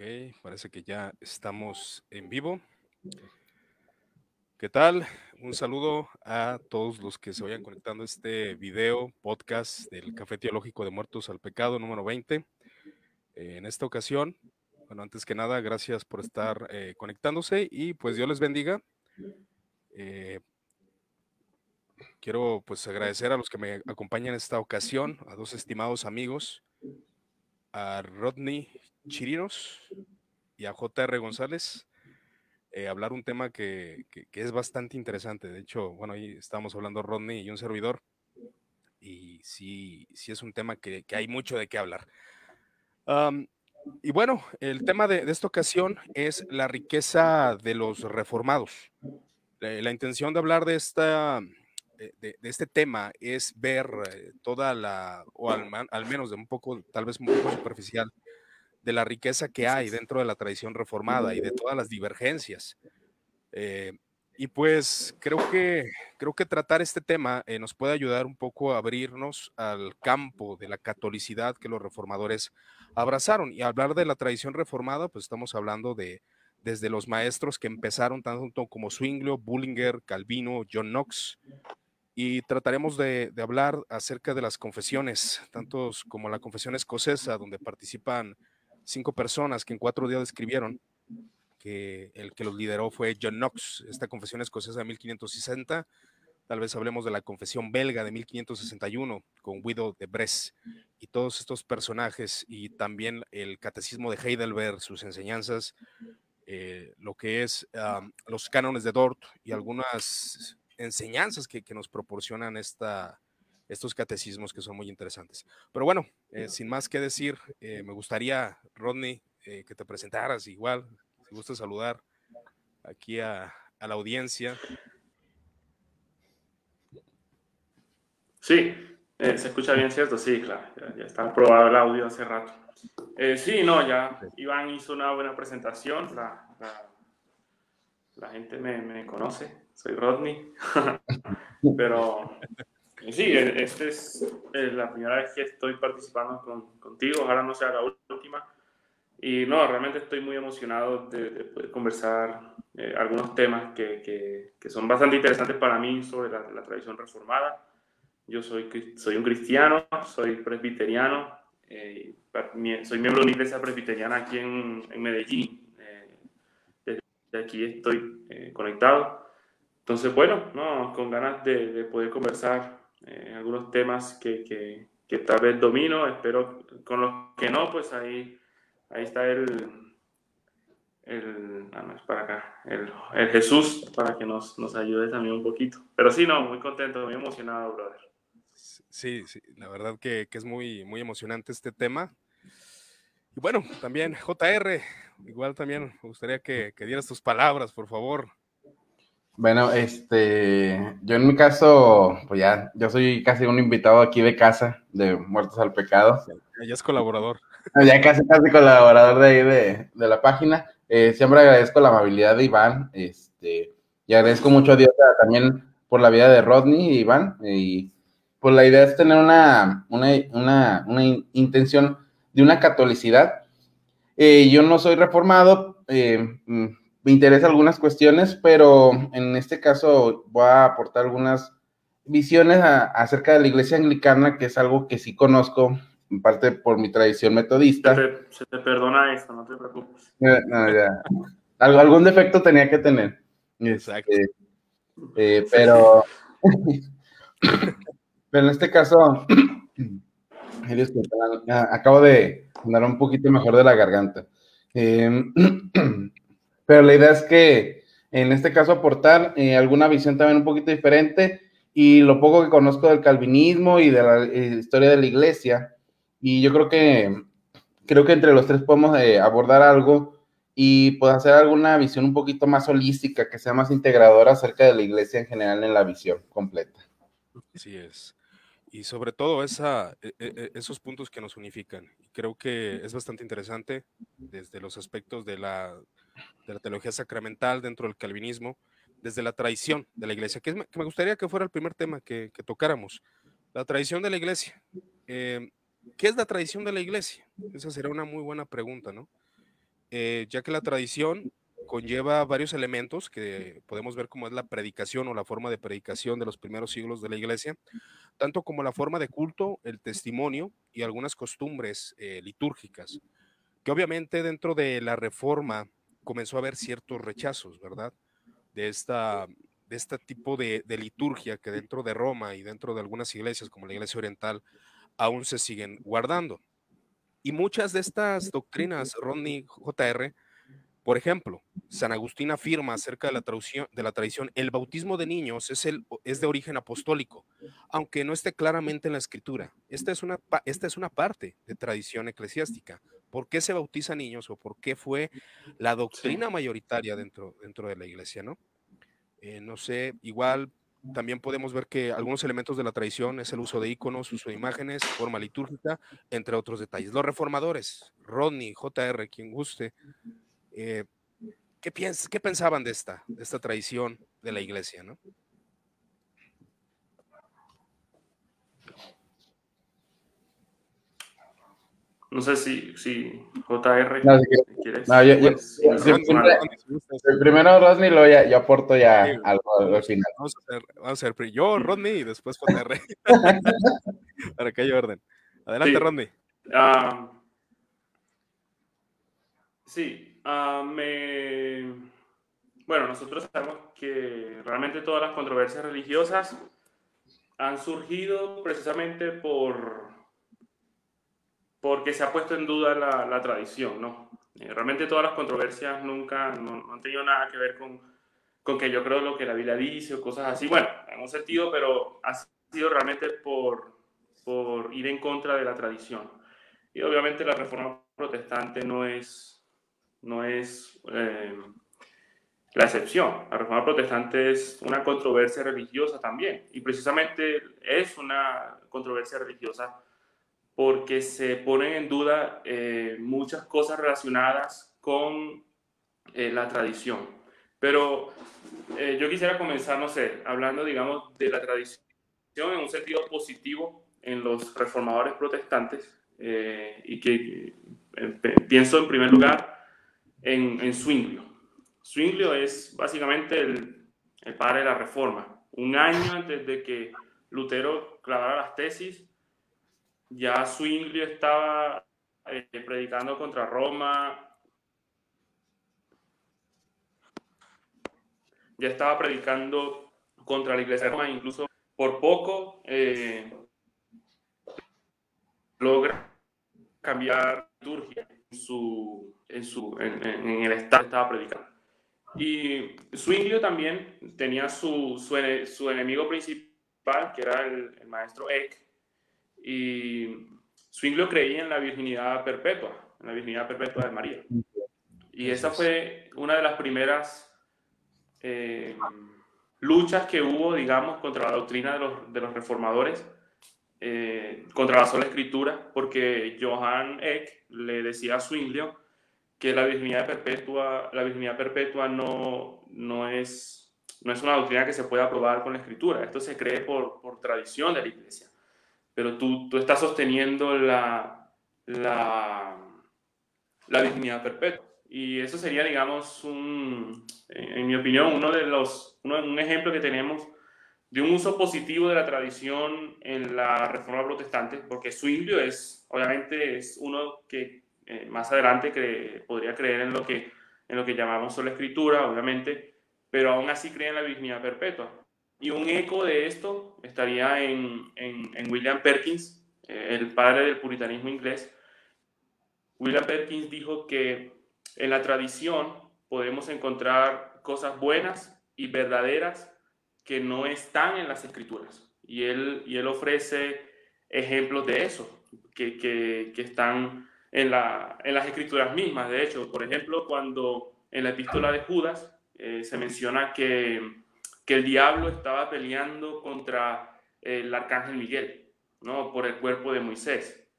Ok, parece que ya estamos en vivo. ¿Qué tal? Un saludo a todos los que se vayan conectando a este video, podcast del Café Teológico de Muertos al Pecado número 20. en esta ocasión, bueno, antes que nada, gracias por estar eh, conectándose y pues Dios les bendiga. Eh, quiero pues agradecer a los que me acompañan en esta ocasión, a dos estimados amigos, a Rodney Chirinos y a JR González. Eh, hablar un tema que, es bastante interesante. De hecho, bueno, ahí estamos hablando Rodney y un servidor. Y sí, sí es un tema que, hay mucho de qué hablar. y bueno, el tema de, esta ocasión es la riqueza de los reformados. La, intención de hablar de, esta, de, este tema es ver eh, toda la, o al, al, menos de un poco, tal vez un poco superficial, de la riqueza que hay dentro de la tradición reformada y de todas las divergencias. Eh, y pues creo que, creo que tratar este tema eh, nos puede ayudar un poco a abrirnos al campo de la catolicidad que los reformadores abrazaron. Y hablar de la tradición reformada, pues estamos hablando de desde los maestros que empezaron tanto como Zwinglio, Bullinger, Calvino, John Knox, y trataremos de, de, hablar acerca de las confesiones, tantos como la confesión escocesa, donde participan cinco personas que en cuatro días escribieron, que el que los lideró fue John Knox, esta confesión escocesa de 1560. Tal vez hablemos de la confesión belga de 1561 con Guido de Bresse y todos estos personajes y también el catecismo de Heidelberg, sus enseñanzas, eh, lo que es los cánones de Dort y algunas enseñanzas que, que nos proporcionan esta, estos catecismos que son muy interesantes. Pero bueno, eh, sin más que decir, eh, me gustaría, Rodney, eh, que te presentaras igual, si gusta saludar aquí a, la audiencia. Sí, se escucha bien, ¿cierto? Sí, claro, ya, está aprobado el audio hace rato. sí, no, ya Iván hizo una buena presentación, la, la gente me, me conoce, soy Rodney, pero Sí, e, esta es eh, la primera vez que estoy participando con, contigo, ojalá no sea la última. Y no, realmente estoy muy emocionado de, poder conversar eh, algunos temas que, que, son bastante interesantes para mí sobre la, la tradición reformada. Yo soy, soy un cristiano, soy presbiteriano, eh, soy miembro de una iglesia presbiteriana aquí en, en Medellín. desde aquí estoy conectado. Entonces, bueno, no, con ganas de, de poder conversar eh, algunos temas que, que, que, tal vez domino, espero con los que no, pues ahí, ahí está el, el, ah, no, es para acá, el, el, Jesús para que nos, nos ayude también un poquito. Pero sí, no, muy contento, muy emocionado, brother. Sí, sí, la verdad que, que es muy, muy emocionante este tema. Y bueno, también JR, igual también me gustaría que, que dieras tus palabras, por favor. Bueno, este, yo en mi caso, pues ya, yo soy casi un invitado aquí de casa de Muertos al Pecado. Ya es colaborador. Ya casi, casi colaborador de ahí de, de la página. Eh, siempre agradezco la amabilidad de Iván, este, y agradezco mucho a Dios también por la vida de Rodney y Iván, y pues la idea es tener una, una, una, una intención de una catolicidad. Eh, yo no soy reformado, eh, mm, me interesan algunas cuestiones, pero en este caso voy a aportar algunas visiones acerca de la iglesia anglicana, que es algo que sí conozco, en parte por mi tradición metodista. Se te, perdona esto, no te preocupes. Eh, Algo, algún defecto tenía que tener. Exacto. Este, eh, pero, pero en este caso, acabo de andar un poquito mejor de la garganta. Eh, pero la idea es que en este caso aportar eh, alguna visión también un poquito diferente y lo poco que conozco del calvinismo y de la eh, historia de la iglesia. Y yo creo que creo que entre los tres podemos eh, abordar algo y pues hacer alguna visión un poquito más holística, que sea más integradora acerca de la iglesia en general en la visión completa. Así es. Y sobre todo esa, e, e, e, esos puntos que nos unifican. Creo que es bastante interesante desde los aspectos de la de la teología sacramental dentro del calvinismo, desde la tradición de la iglesia, que, me gustaría que fuera el primer tema que, tocáramos, la tradición de la iglesia. Eh, ¿Qué es la tradición de la iglesia? Esa será una muy buena pregunta, ¿no? eh, ya que la tradición conlleva varios elementos que podemos ver como es la predicación o la forma de predicación de los primeros siglos de la iglesia, tanto como la forma de culto, el testimonio y algunas costumbres eh, litúrgicas, que obviamente dentro de la reforma comenzó a haber ciertos rechazos, ¿verdad? De esta de este tipo de, de, liturgia que dentro de Roma y dentro de algunas iglesias como la iglesia oriental aún se siguen guardando. Y muchas de estas doctrinas, Rodney JR, por ejemplo, San Agustín afirma acerca de la, traducción, de la tradición, el bautismo de niños es, el, es de origen apostólico, aunque no esté claramente en la escritura. Esta es, una, esta es una parte de tradición eclesiástica. ¿Por qué se bautiza niños o por qué fue la doctrina mayoritaria dentro, dentro de la iglesia, no? Eh, no sé, igual también podemos ver que algunos elementos de la tradición es el uso de iconos, uso de imágenes, forma litúrgica, entre otros detalles. Los reformadores, Rodney, JR, quien guste, eh, ¿qué, piens ¿qué pensaban de esta, de esta tradición de la iglesia? ¿no? No sé si, si JR no, si quieres. No, yo, pues, primero Rodney, luego ya, yo aporto ya algo al final. Vamos a, hacer, vamos a hacer yo, Rodney, y después JR. Para que haya orden. Adelante, sí. Rodney. Uh, sí, uh, me... bueno, nosotros sabemos que realmente todas las controversias religiosas han surgido precisamente por porque se ha puesto en duda la, tradición, ¿no? Eh, realmente todas las controversias nunca no, no, han tenido nada que ver con, con que yo creo lo que la Biblia dice o cosas así. Bueno, en un sentido, pero ha sido realmente por, por ir en contra de la tradición. Y obviamente la reforma protestante no es, no es eh, la excepción. La reforma protestante es una controversia religiosa también. Y precisamente es una controversia religiosa porque se ponen en duda eh, muchas cosas relacionadas con eh, la tradición. Pero yo quisiera comenzar, no sé, hablando, digamos, de la tradición en un sentido positivo en los reformadores protestantes y que pienso en primer lugar en, en Zwinglio. Zwinglio es básicamente el, el padre de la reforma. Un año antes de que Lutero clavara las tesis, ya Zwingli estaba eh, predicando contra Roma, ya estaba predicando contra la iglesia de Roma, incluso por poco eh, logra cambiar liturgia su, en, su, en, en el estado que estaba predicando. Y Zwinglio también tenía su, su, su enemigo principal, que era el, el maestro Eck, y Zwinglio creía en la virginidad perpetua, en la virginidad perpetua de María. Y esa fue una de las primeras eh, luchas que hubo, digamos, contra la doctrina de los, de los reformadores, eh, contra la escritura, porque Johann Eck le decía a Zwinglio que la virginidad perpetua, la virginidad perpetua no, no, es, no es una doctrina que se pueda probar con la escritura. Esto se cree por, por tradición de la iglesia pero tú, tú estás sosteniendo la, la, la virginidad perpetua. Y eso sería, digamos, un, en mi opinión, uno de los, uno, un ejemplo que tenemos de un uso positivo de la tradición en la reforma protestante, porque Zwinglio es, obviamente, es uno que eh, más adelante podría creer en lo, que, en lo que llamamos sola escritura, obviamente, pero aún así cree en la virginidad perpetua. Y un eco de esto estaría en, en, William Perkins, eh, el padre del puritanismo inglés. William Perkins dijo que en la tradición podemos encontrar cosas buenas y verdaderas que no están en las escrituras. Y él, y él ofrece ejemplos de eso, que, que, que están en, la, en, las escrituras mismas. De hecho, por ejemplo, cuando en la epístola de Judas eh, se menciona que que el diablo estaba peleando contra el arcángel Miguel, ¿no? Por el cuerpo de Moisés.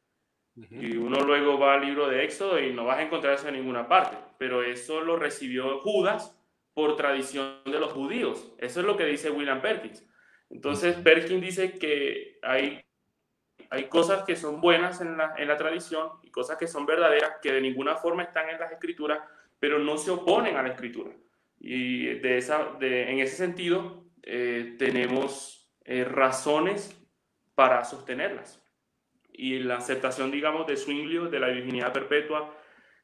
Y uno luego va al libro de Éxodo y no vas a encontrar eso en ninguna parte, pero eso lo recibió Judas por tradición de los judíos. Eso es lo que dice William Perkins. Entonces, Perkins dice que hay hay cosas que son buenas en la, en la tradición y cosas que son verdaderas que de ninguna forma están en las escrituras, pero no se oponen a la escritura. Y de esa, de, en ese sentido, eh, tenemos eh, razones para sostenerlas. Y la aceptación, digamos, de Zwinglio de la virginidad perpetua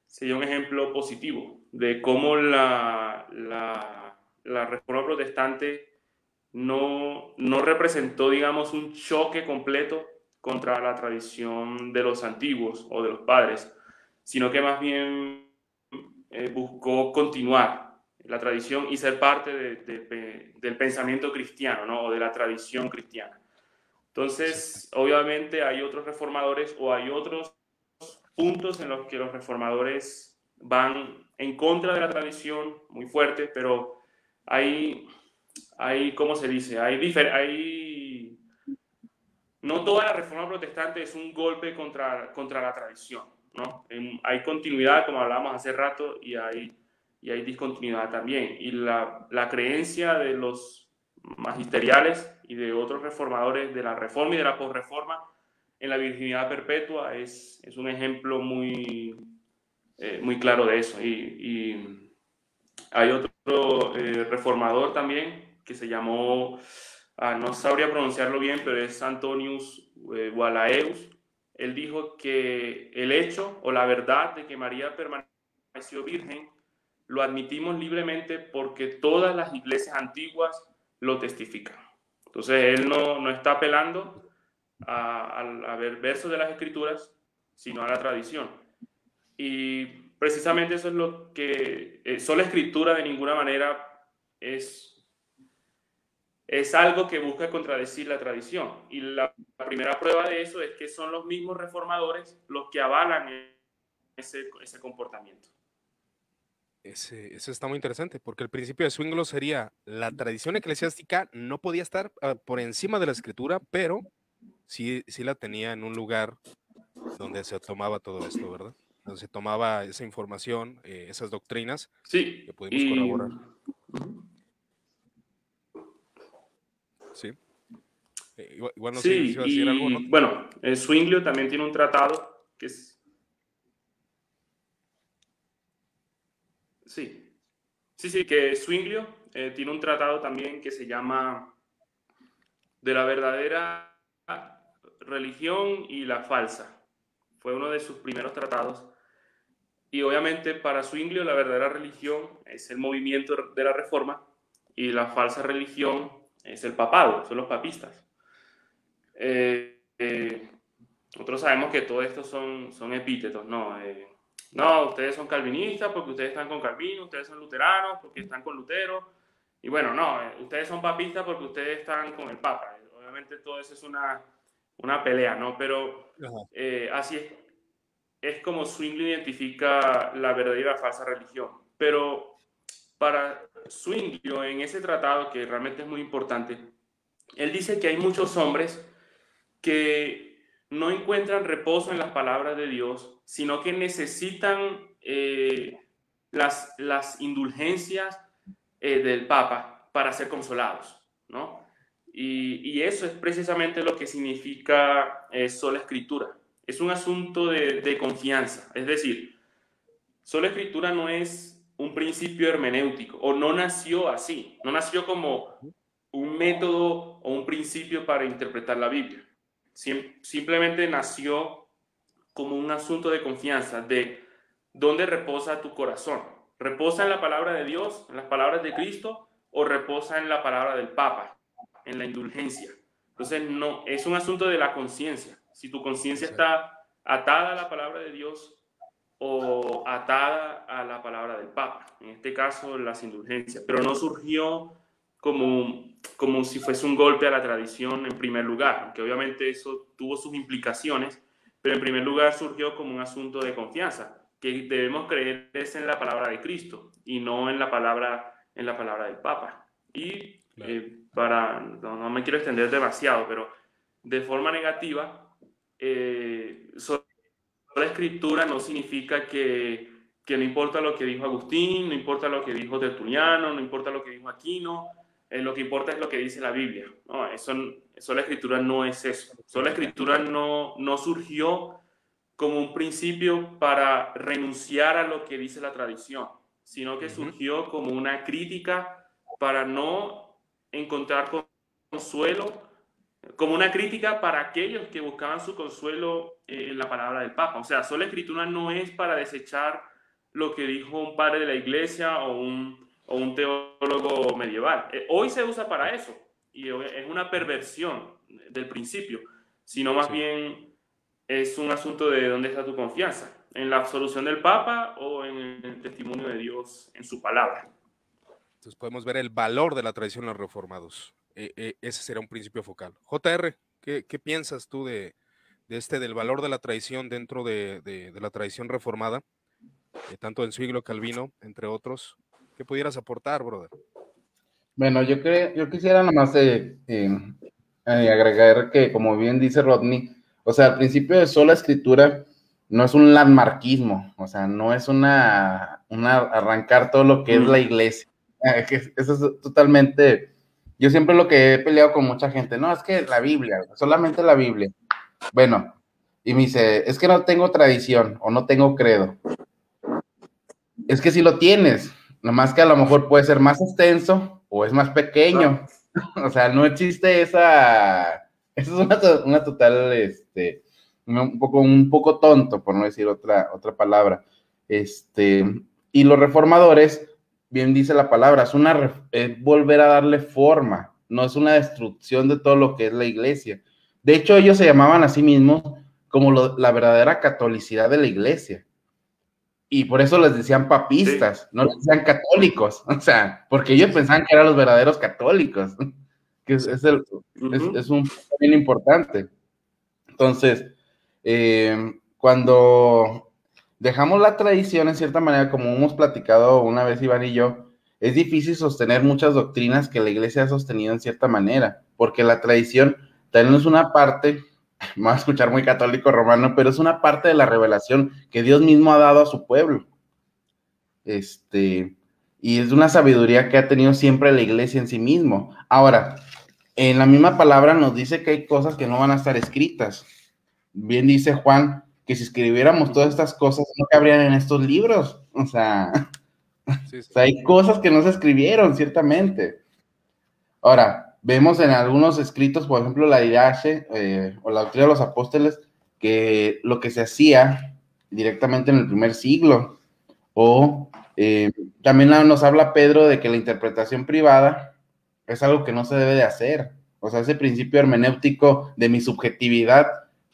sería un ejemplo positivo de cómo la, la, la reforma protestante no, no representó, digamos, un choque completo contra la tradición de los antiguos o de los padres, sino que más bien eh, buscó continuar la tradición y ser parte del pensamiento cristiano, ¿no? O de la tradición cristiana. Entonces, obviamente hay otros reformadores o hay otros puntos en los que los reformadores van en contra de la tradición muy fuerte, pero hay, hay ¿cómo se dice? Hay, hay no toda la reforma protestante es un golpe contra, contra la tradición, ¿no? hay continuidad, como hablábamos hace rato, y hay, y hay discontinuidad también. Y la, la creencia de los magisteriales y de otros reformadores de la reforma y de la posreforma en la virginidad perpetua es, es un ejemplo muy, eh, muy claro de eso. Y, y hay otro eh, reformador también que se llamó Ah, no sabría pronunciarlo bien, pero es Antonius eh. Él dijo que el hecho o la verdad de que María permaneció virgen lo admitimos libremente porque todas las iglesias antiguas lo testifican. Entonces, él no, no está apelando a, a, ver versos de las escrituras, sino a la tradición. Y precisamente eso es lo que eh, sola escritura de ninguna manera es es algo que busca contradecir la tradición. Y la, primera prueba de eso es que son los mismos reformadores los que avalan ese, ese comportamiento. Ese, eso está muy interesante, porque el principio de Swinglo sería la tradición eclesiástica no podía estar uh, por encima de la escritura, pero sí, sí la tenía en un lugar donde se tomaba todo esto, ¿verdad? Donde se tomaba esa información, eh, esas doctrinas sí, que pudimos y... corroborar. Sí. Eh, igual, no sí, sé si decir algo, ¿no? Bueno, el Swinglio también tiene un tratado que es. Sí. Sí, sí, que Swinglio eh, tiene un tratado también que se llama De la verdadera religión y la falsa. Fue uno de sus primeros tratados. Y obviamente para Zwinglio la verdadera religión es el movimiento de la reforma y la falsa religión es el papado, son los papistas. Eh, eh, nosotros sabemos que todo esto son, son epítetos, ¿no? Eh, no, ustedes son calvinistas porque ustedes están con Calvino, ustedes son luteranos porque están con Lutero. Y bueno, no, ustedes son papistas porque ustedes están con el Papa. Obviamente todo eso es una, una pelea, ¿no? Pero así es, es como Zwingli identifica la verdadera y la falsa religión. Pero para Zwinglio en ese tratado, que realmente es muy importante, él dice que hay muchos hombres que no encuentran reposo en las palabras de Dios, sino que necesitan eh, las, las indulgencias eh, del Papa para ser consolados, ¿no? Y, eso es precisamente lo que significa eh, sola escritura. Es un asunto de, de confianza, es decir, sola escritura no es un principio hermenéutico, o no nació así, no nació como un método o un principio para interpretar la Biblia. simplemente nació como un asunto de confianza, de dónde reposa tu corazón. ¿Reposa en la palabra de Dios, en las palabras de Cristo, o reposa en la palabra del Papa, en la indulgencia? Entonces, no, es un asunto de la conciencia. Si tu conciencia está atada a la palabra de Dios, o atada a la palabra del Papa, en este caso las indulgencias, pero no surgió como, como si fuese un golpe a la tradición en primer lugar, aunque obviamente eso tuvo sus implicaciones, pero en primer lugar surgió como un asunto de confianza, que debemos creer es en la palabra de Cristo y no en la palabra, en la palabra del Papa. Y eh, para, no, no, me quiero extender demasiado, pero de forma negativa, eh, la escritura no significa que, que, no importa lo que dijo Agustín, no importa lo que dijo Tertuliano, no importa lo que dijo Aquino, eh, lo que importa es lo que dice la Biblia. No, eso, eso la escritura no es eso. Eso la escritura no, no surgió como un principio para renunciar a lo que dice la tradición, sino que surgió como una crítica para no encontrar consuelo, como una crítica para aquellos que buscaban su consuelo eh, en la palabra del Papa. O sea, sola escritura no es para desechar lo que dijo un padre de la iglesia o un, o un teólogo medieval. Eh, hoy se usa para eso y es una perversión del principio, sino más bien es un asunto de dónde está tu confianza, en la absolución del Papa o en el testimonio de Dios en su palabra. Entonces podemos ver el valor de la tradición de los reformados. E, e, ese será un principio focal. JR, ¿qué, piensas tú de, este, del valor de la tradición dentro de, la tradición reformada, eh, tanto en siglo Calvino, entre otros? ¿Qué pudieras aportar, brother? Bueno, yo, creo, yo quisiera nomás eh, eh, agregar que, como bien dice Rodney, o sea, al principio de sola escritura no es un landmarquismo, o sea, no es una, una arrancar todo lo que es la iglesia. Ah, eso es totalmente, yo siempre lo que he peleado con mucha gente, no, es que la Biblia, solamente la Biblia. Bueno, y me dice, es que no tengo tradición o no tengo credo. Es que si lo tienes, nomás que a lo mejor puede ser más extenso o es más pequeño. O sea, no existe esa, eso es una, total, este, un poco, un poco tonto, por no decir otra, otra palabra. Este, y los reformadores bien dice la palabra, es una volver a darle forma, no es una destrucción de todo lo que es la iglesia. De hecho, ellos se llamaban a sí mismos como la verdadera catolicidad de la iglesia. Y por eso les decían papistas, no les decían católicos, o sea, porque ellos pensaban que eran los verdaderos católicos, que es, el, es, un bien importante. Entonces, eh, cuando dejamos la tradición en cierta manera, como hemos platicado una vez Iván y yo, es difícil sostener muchas doctrinas que la iglesia ha sostenido en cierta manera, porque la tradición también es una parte, me va a escuchar muy católico romano, pero es una parte de la revelación que Dios mismo ha dado a su pueblo. Este, y es una sabiduría que ha tenido siempre la iglesia en sí mismo. Ahora, en la misma palabra nos dice que hay cosas que no van a estar escritas. Bien dice Juan, que si escribiéramos todas estas cosas no cabrían en estos libros. O sea, hay cosas que no se escribieron, ciertamente. Ahora, vemos en algunos escritos, por ejemplo, la Irache eh, o la Doctrina de los Apóstoles, que lo que se hacía directamente en el primer siglo. O eh, también nos habla Pedro de que la interpretación privada es algo que no se debe de hacer. O sea, ese principio hermenéutico de mi subjetividad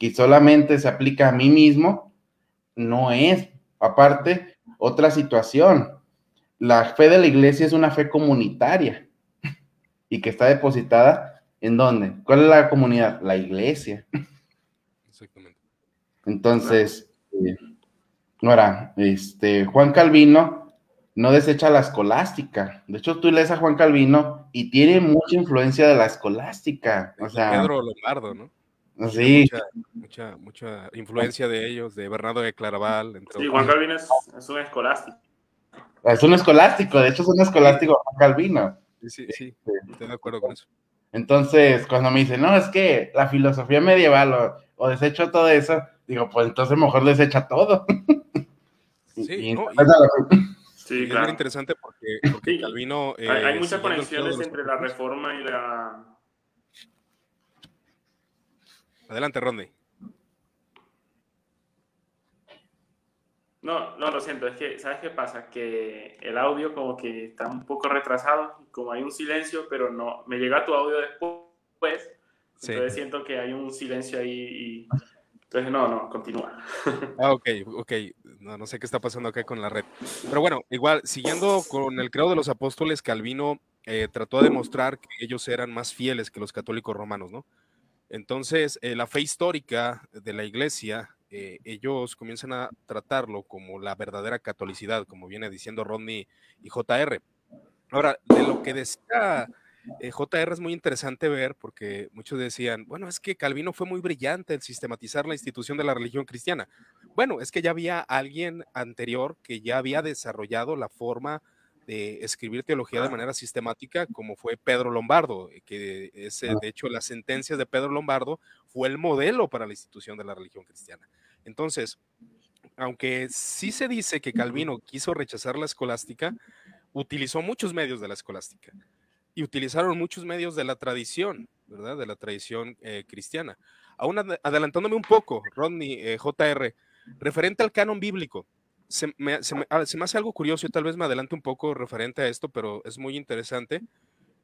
que solamente se aplica a mí mismo, no es. Aparte, otra situación. La fe de la iglesia es una fe comunitaria y que está depositada en dónde? ¿Cuál es la comunidad? La iglesia. Exactamente. Entonces, eh, ahora, este, Juan Calvino no desecha la escolástica. De hecho, tú lees a Juan Calvino y tiene mucha influencia de la escolástica. O sea, Pedro Lombardo, ¿no? Sí. Mucha, mucha, influencia de ellos, de Bernardo de Claraval. Entre sí, Juan Calvino es, un escolástico. Es un escolástico, de hecho es un escolástico Juan Calvino. Sí, sí, sí, estoy de acuerdo con eso. Entonces, cuando me dicen, no, es que la filosofía medieval o, o desecho todo eso, digo, pues entonces mejor desecha todo. Sí, no, sí claro. es muy interesante porque, porque Calvino... hay, hay eh, muchas conexiones entre la reforma y la Adelante, Rondy. No, no, lo siento, es que, ¿sabes qué pasa? Que el audio como que está un poco retrasado, como hay un silencio, pero no, me llega tu audio después, entonces siento que hay un silencio ahí y... Entonces, no, no, continúa. Ah, ok, ok. No, no sé qué está pasando acá con la red. Pero bueno, igual, siguiendo con el credo de los apóstoles, Calvino eh, trató de demostrar que ellos eran más fieles que los católicos romanos, ¿no? Entonces, eh, la fe histórica de la iglesia, eh, ellos comienzan a tratarlo como la verdadera catolicidad, como viene diciendo Rodney y JR. Ahora, de lo que decía eh, JR es muy interesante ver, porque muchos decían, bueno, es que Calvino fue muy brillante en sistematizar la institución de la religión cristiana. Bueno, es que ya había alguien anterior que ya había desarrollado la forma de escribir teología de manera sistemática, como fue Pedro Lombardo, que es, de hecho, las sentencias de Pedro Lombardo fue el modelo para la institución de la religión cristiana. Entonces, aunque sí se dice que Calvino quiso rechazar la escolástica, utilizó muchos medios de la escolástica y utilizaron muchos medios de la tradición, ¿verdad? De la tradición eh, cristiana. Aún adelantándome un poco, Rodney, eh, JR, referente al canon bíblico, se me, ah, se, me, hace algo curioso y tal vez me adelante un poco referente a esto, pero es muy interesante.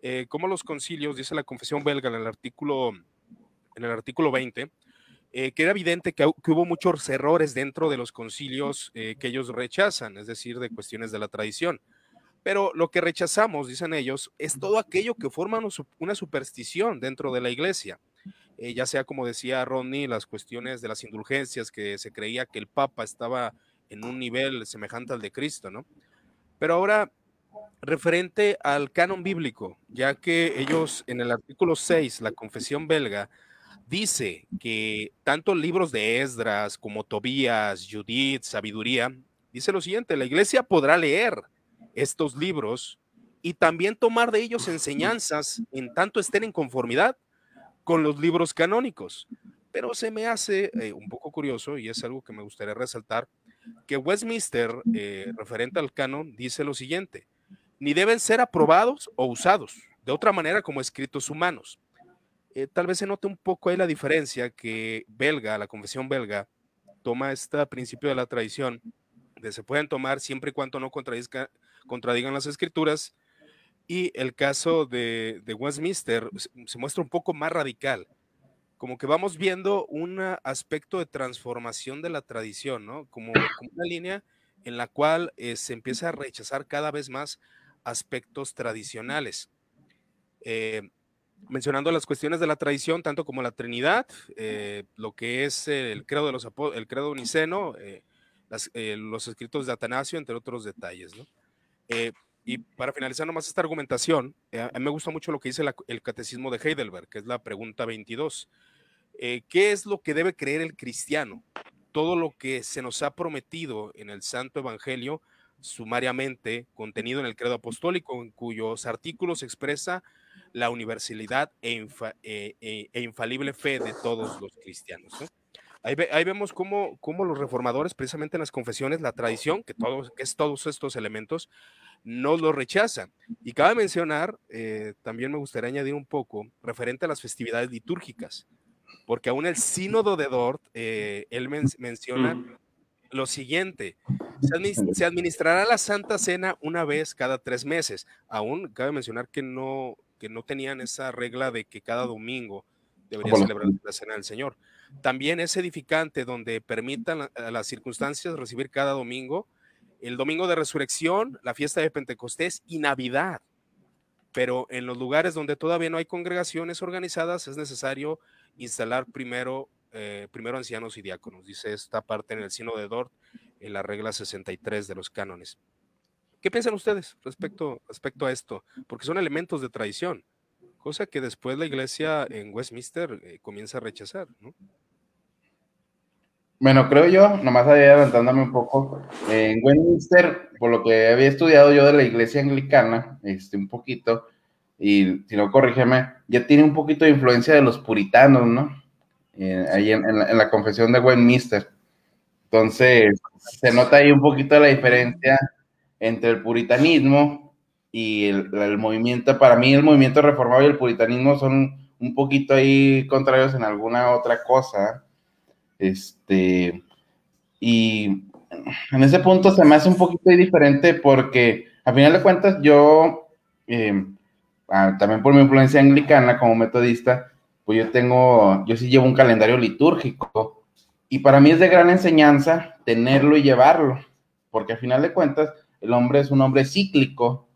Eh, cómo los concilios, dice la confesión belga en el artículo, en el artículo 20, eh, que era evidente que, hubo muchos errores dentro de los concilios eh, que ellos rechazan, es decir, de cuestiones de la tradición. Pero lo que rechazamos, dicen ellos, es todo aquello que forma una superstición dentro de la iglesia. Eh, ya sea, como decía Ronnie, las cuestiones de las indulgencias, que se creía que el Papa estaba en un nivel semejante al de Cristo, ¿no? Pero ahora, referente al canon bíblico, ya que ellos en el artículo 6, la confesión belga, dice que tanto libros de Esdras como Tobías, Judith, Sabiduría, dice lo siguiente, la iglesia podrá leer estos libros y también tomar de ellos enseñanzas en tanto estén en conformidad con los libros canónicos. Pero se me hace eh, un poco curioso y es algo que me gustaría resaltar, que Westminster, eh, referente al canon, dice lo siguiente, ni deben ser aprobados o usados de otra manera como escritos humanos eh, tal vez se note un poco ahí la diferencia que belga, la confesión belga, toma este principio de la tradición, de se pueden tomar siempre y cuando no contradigan las escrituras, y el caso de, Westminster se muestra un poco más radical, como que vamos viendo un aspecto de transformación de la tradición, ¿no? Como, una línea en la cual eh, se empieza a rechazar cada vez más aspectos tradicionales. Eh, mencionando las cuestiones de la tradición, tanto como la Trinidad, eh, lo que es el credo de los el credo uniceno, eh, los escritos de Atanasio, entre otros detalles. Y para finalizar nomás esta argumentación, a mí me gusta mucho lo que dice el catecismo de Heidelberg, que es la pregunta 22. ¿Qué es lo que debe creer el cristiano? Todo lo que se nos ha prometido en el Santo Evangelio, sumariamente contenido en el credo apostólico, en cuyos artículos expresa la universalidad e, e, e, e, infalible fe de todos los cristianos. Ahí, vemos cómo, los reformadores, precisamente en las confesiones, la tradición, que, todos, es todos estos elementos, no los rechazan. Y cabe mencionar, eh, también me gustaría añadir un poco, referente a las festividades litúrgicas, porque aún el sínodo de Dort, eh, él menciona lo siguiente, se, administrará la Santa Cena una vez cada tres meses. Aún cabe mencionar que no, que no tenían esa regla de que cada domingo debería celebrar la cena del Señor. También es edificante donde permitan a las circunstancias recibir cada domingo el domingo de resurrección, la fiesta de Pentecostés y Navidad. Pero en los lugares donde todavía no hay congregaciones organizadas es necesario instalar primero, eh, primero ancianos y diáconos. Dice esta parte en el Sino de Dort, en la regla 63 de los cánones. ¿Qué piensan ustedes respecto, respecto a esto? Porque son elementos de tradición, cosa que después la iglesia en Westminster eh, comienza a rechazar, ¿no? Bueno, creo yo, nomás adelantándome un poco, en Westminster, por lo que había estudiado yo de la iglesia anglicana, este, un poquito, y si no, corrígeme, ya tiene un poquito de influencia de los puritanos, ¿no? Eh, ahí en, la, en, la, confesión de Westminster. Entonces, se nota ahí un poquito la diferencia entre el puritanismo y el, movimiento, para mí el movimiento reformado y el puritanismo son un poquito ahí contrarios en alguna otra cosa. Este, y en ese punto se me hace un poquito diferente porque a final de cuentas yo, eh, ah, también por mi influencia anglicana como metodista, pues yo tengo, yo sí llevo un calendario litúrgico y para mí es de gran enseñanza tenerlo y llevarlo, porque a final de cuentas el hombre es un hombre cíclico,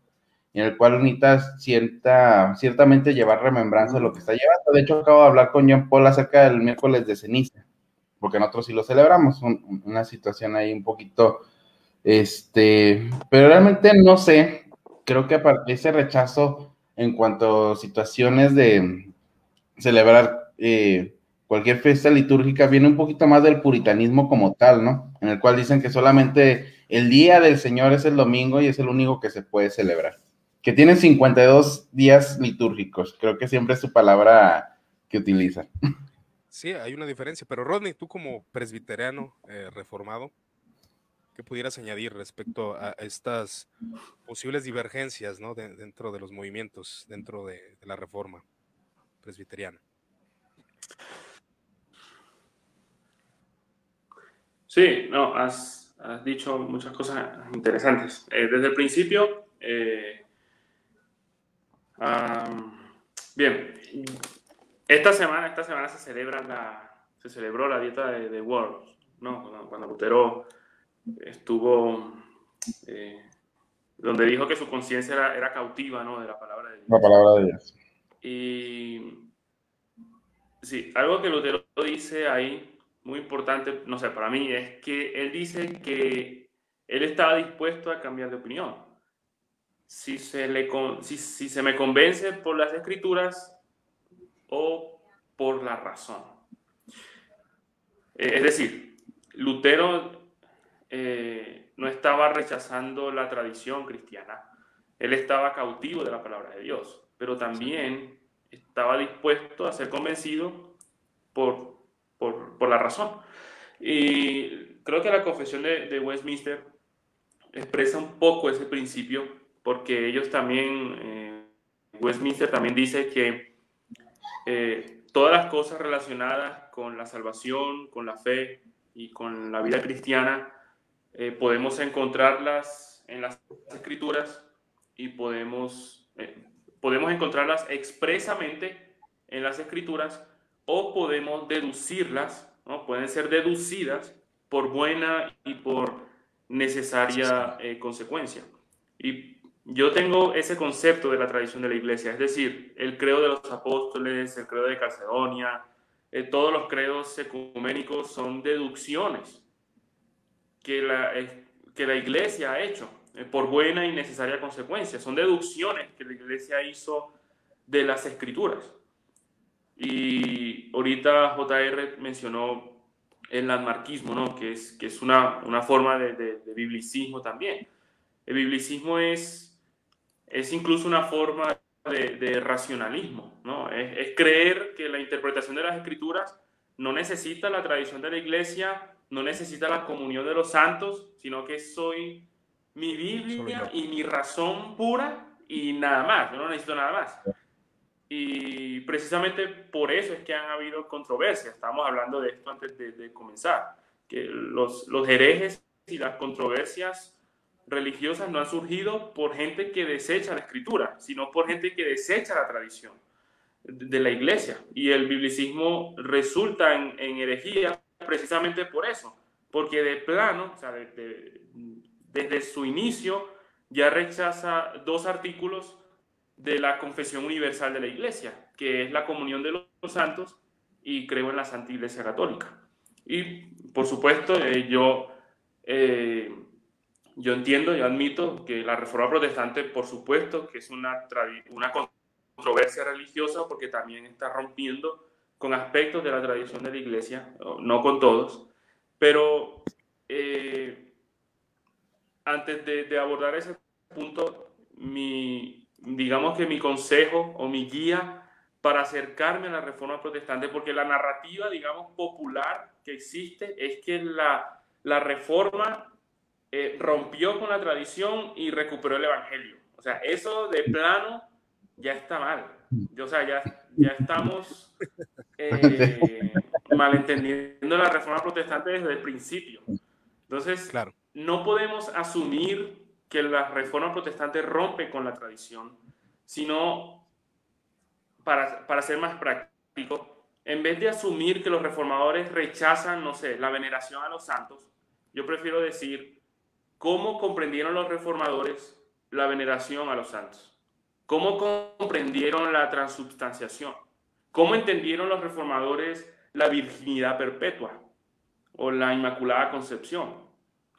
en el cual necesitas cierta, ciertamente llevar remembranza de lo que está llevando. De hecho, acabo de hablar con John Paul acerca del miércoles de ceniza, porque nosotros sí lo celebramos, una situación ahí un poquito, este, pero realmente no sé, creo que ese rechazo en cuanto a situaciones de celebrar eh, cualquier fiesta litúrgica viene un poquito más del puritanismo como tal, ¿no? En el cual dicen que solamente el día del Señor es el domingo y es el único que se puede celebrar. Que tiene 52 días litúrgicos, creo que siempre es su palabra que utiliza. Sí, hay una diferencia, pero Rodney, tú como presbiteriano eh, reformado, ¿qué pudieras añadir respecto a estas posibles divergencias ¿no? dentro de los movimientos, dentro de la reforma presbiteriana? Sí, no, has, dicho muchas cosas interesantes. Eh, desde el principio, eh, bien, esta semana, esta semana se celebra la, se celebró la dieta de, de ¿no? Cuando, Lutero estuvo, eh, donde dijo que su conciencia era, era, cautiva, ¿no? De la palabra de Dios. La palabra de Dios. Y sí, algo que Lutero dice ahí muy importante, no sé, para mí es que él dice que él estaba dispuesto a cambiar de opinión. Si se, le, si, si se me convence por las escrituras o por la razón. Eh, es decir, Lutero eh, no estaba rechazando la tradición cristiana, él estaba cautivo de la palabra de Dios, pero también estaba dispuesto a ser convencido por por, la razón. Y creo que la confesión de, Westminster expresa un poco ese principio, porque ellos también, eh, Westminster también dice que eh, todas las cosas relacionadas con la salvación, con la fe y con la vida cristiana, eh, podemos encontrarlas en las escrituras y podemos, podemos encontrarlas expresamente en las escrituras o podemos deducirlas, ¿no? pueden ser deducidas por buena y por necesaria eh, consecuencia. Y yo tengo ese concepto de la tradición de la iglesia, es decir, el credo de los apóstoles, el credo de Calcedonia, eh, todos los credos ecuménicos son deducciones que la, eh, que la iglesia ha hecho por buena y necesaria consecuencia. Son deducciones que la iglesia hizo de las escrituras. Y ahorita JR mencionó el landmarquismo, ¿no? que es, que es una, una forma de, de, biblicismo también. El biblicismo es, es incluso una forma de, de racionalismo, ¿no? Es, es, creer que la interpretación de las escrituras no necesita la tradición de la iglesia, no necesita la comunión de los santos, sino que soy mi Biblia y mi razón pura y nada más, yo no necesito nada más. Y precisamente por eso es que han habido controversias. Estábamos hablando de esto antes de, comenzar, que los, los herejes y las controversias religiosas no han surgido por gente que desecha la escritura, sino por gente que desecha la tradición de la iglesia. Y el biblicismo resulta en, en herejía precisamente por eso, porque de plano, o sea, desde su inicio, ya rechaza dos artículos de la confesión universal de la Iglesia, que es la comunión de los santos y creo en la Santa Iglesia Católica. Y por supuesto, eh, yo, eh, yo entiendo, yo admito que la reforma protestante, por supuesto, que es una, una controversia religiosa porque también está rompiendo con aspectos de la tradición de la Iglesia, no con todos, pero eh, antes de, de abordar ese punto, mi, digamos que mi consejo o mi guía para acercarme a la reforma protestante, porque la narrativa, digamos, popular que existe es que la, la reforma eh, rompió con la tradición y recuperó el evangelio. O sea, eso de plano ya está mal. O sea, ya, ya estamos eh, malentendiendo la reforma protestante desde el principio. Entonces, claro. no podemos asumir que la reforma protestante rompe con la tradición, sino, para, para ser más práctico, en vez de asumir que los reformadores rechazan, no sé, la veneración a los santos, yo prefiero decir cómo comprendieron los reformadores la veneración a los santos, cómo comprendieron la transubstanciación, cómo entendieron los reformadores la virginidad perpetua o la inmaculada concepción,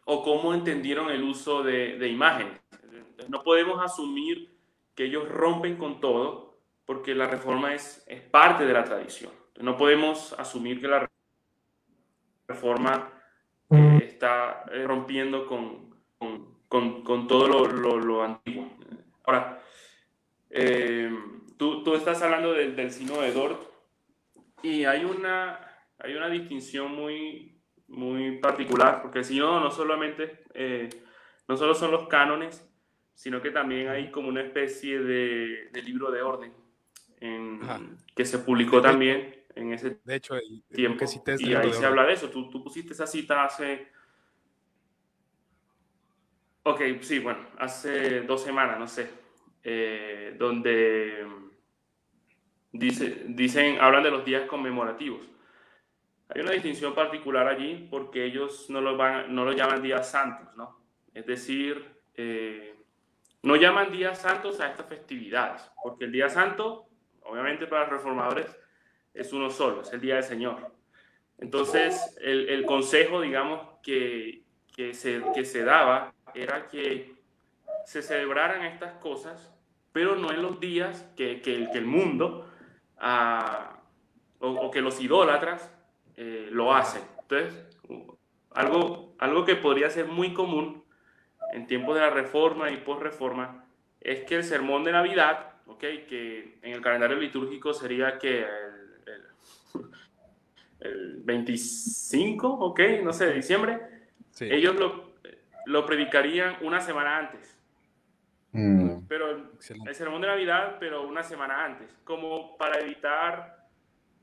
o cómo entendieron el uso de, de imágenes. No podemos asumir que ellos rompen con todo porque la reforma es, es parte de la tradición. No podemos asumir que la reforma eh, está rompiendo con, con, con todo lo, lo, lo, antiguo. Ahora, eh, tú, tú, estás hablando del, del sino de Dort y hay una, hay una distinción muy, muy particular, porque el sino no solamente, eh, no solo son los cánones, sino que también hay como una especie de, de libro de orden en, que se publicó también en ese de hecho, tiempo. y ahí se habla de eso. Tú, tú pusiste esa cita hace Ok, sí, bueno, hace dos semanas, no sé, eh, donde dice, dicen, hablan de los días conmemorativos. Hay una distinción particular allí porque ellos no lo, van, no lo llaman días santos, ¿no? Es decir, eh, no llaman días santos a estas festividades, porque el día santo, obviamente para los reformadores, es uno solo, es el día del Señor. Entonces, el, el consejo, digamos, que, que, se, que se daba era que se celebraran estas cosas, pero no en los días que, que, que el mundo ah, o, que los idólatras eh, lo hacen. Entonces, algo, algo que podría ser muy común en tiempos de la reforma y post-reforma es que el sermón de Navidad, okay, que en el calendario litúrgico sería que el, el, 25, ok, no sé, de diciembre, ellos lo, lo predicarían una semana antes. Mm. Pero el sermón de Navidad, pero una semana antes, como para evitar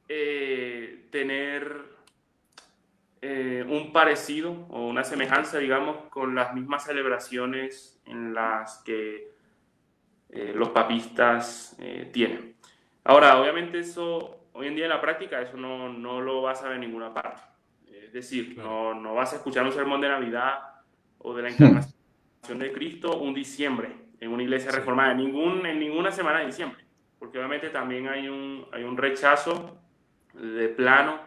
eh, tener eh, un parecido o una semejanza, digamos, con las mismas celebraciones en las que eh, los papistas tienen. Ahora, obviamente eso, hoy en día en la práctica, eso no, no lo vas a ver en ninguna parte. Es decir, no, no vas a escuchar un sermón de Navidad o de la encarnación de Cristo un diciembre en una iglesia reformada, en, ningún, en ninguna semana de diciembre, porque obviamente también hay un, hay un rechazo de plano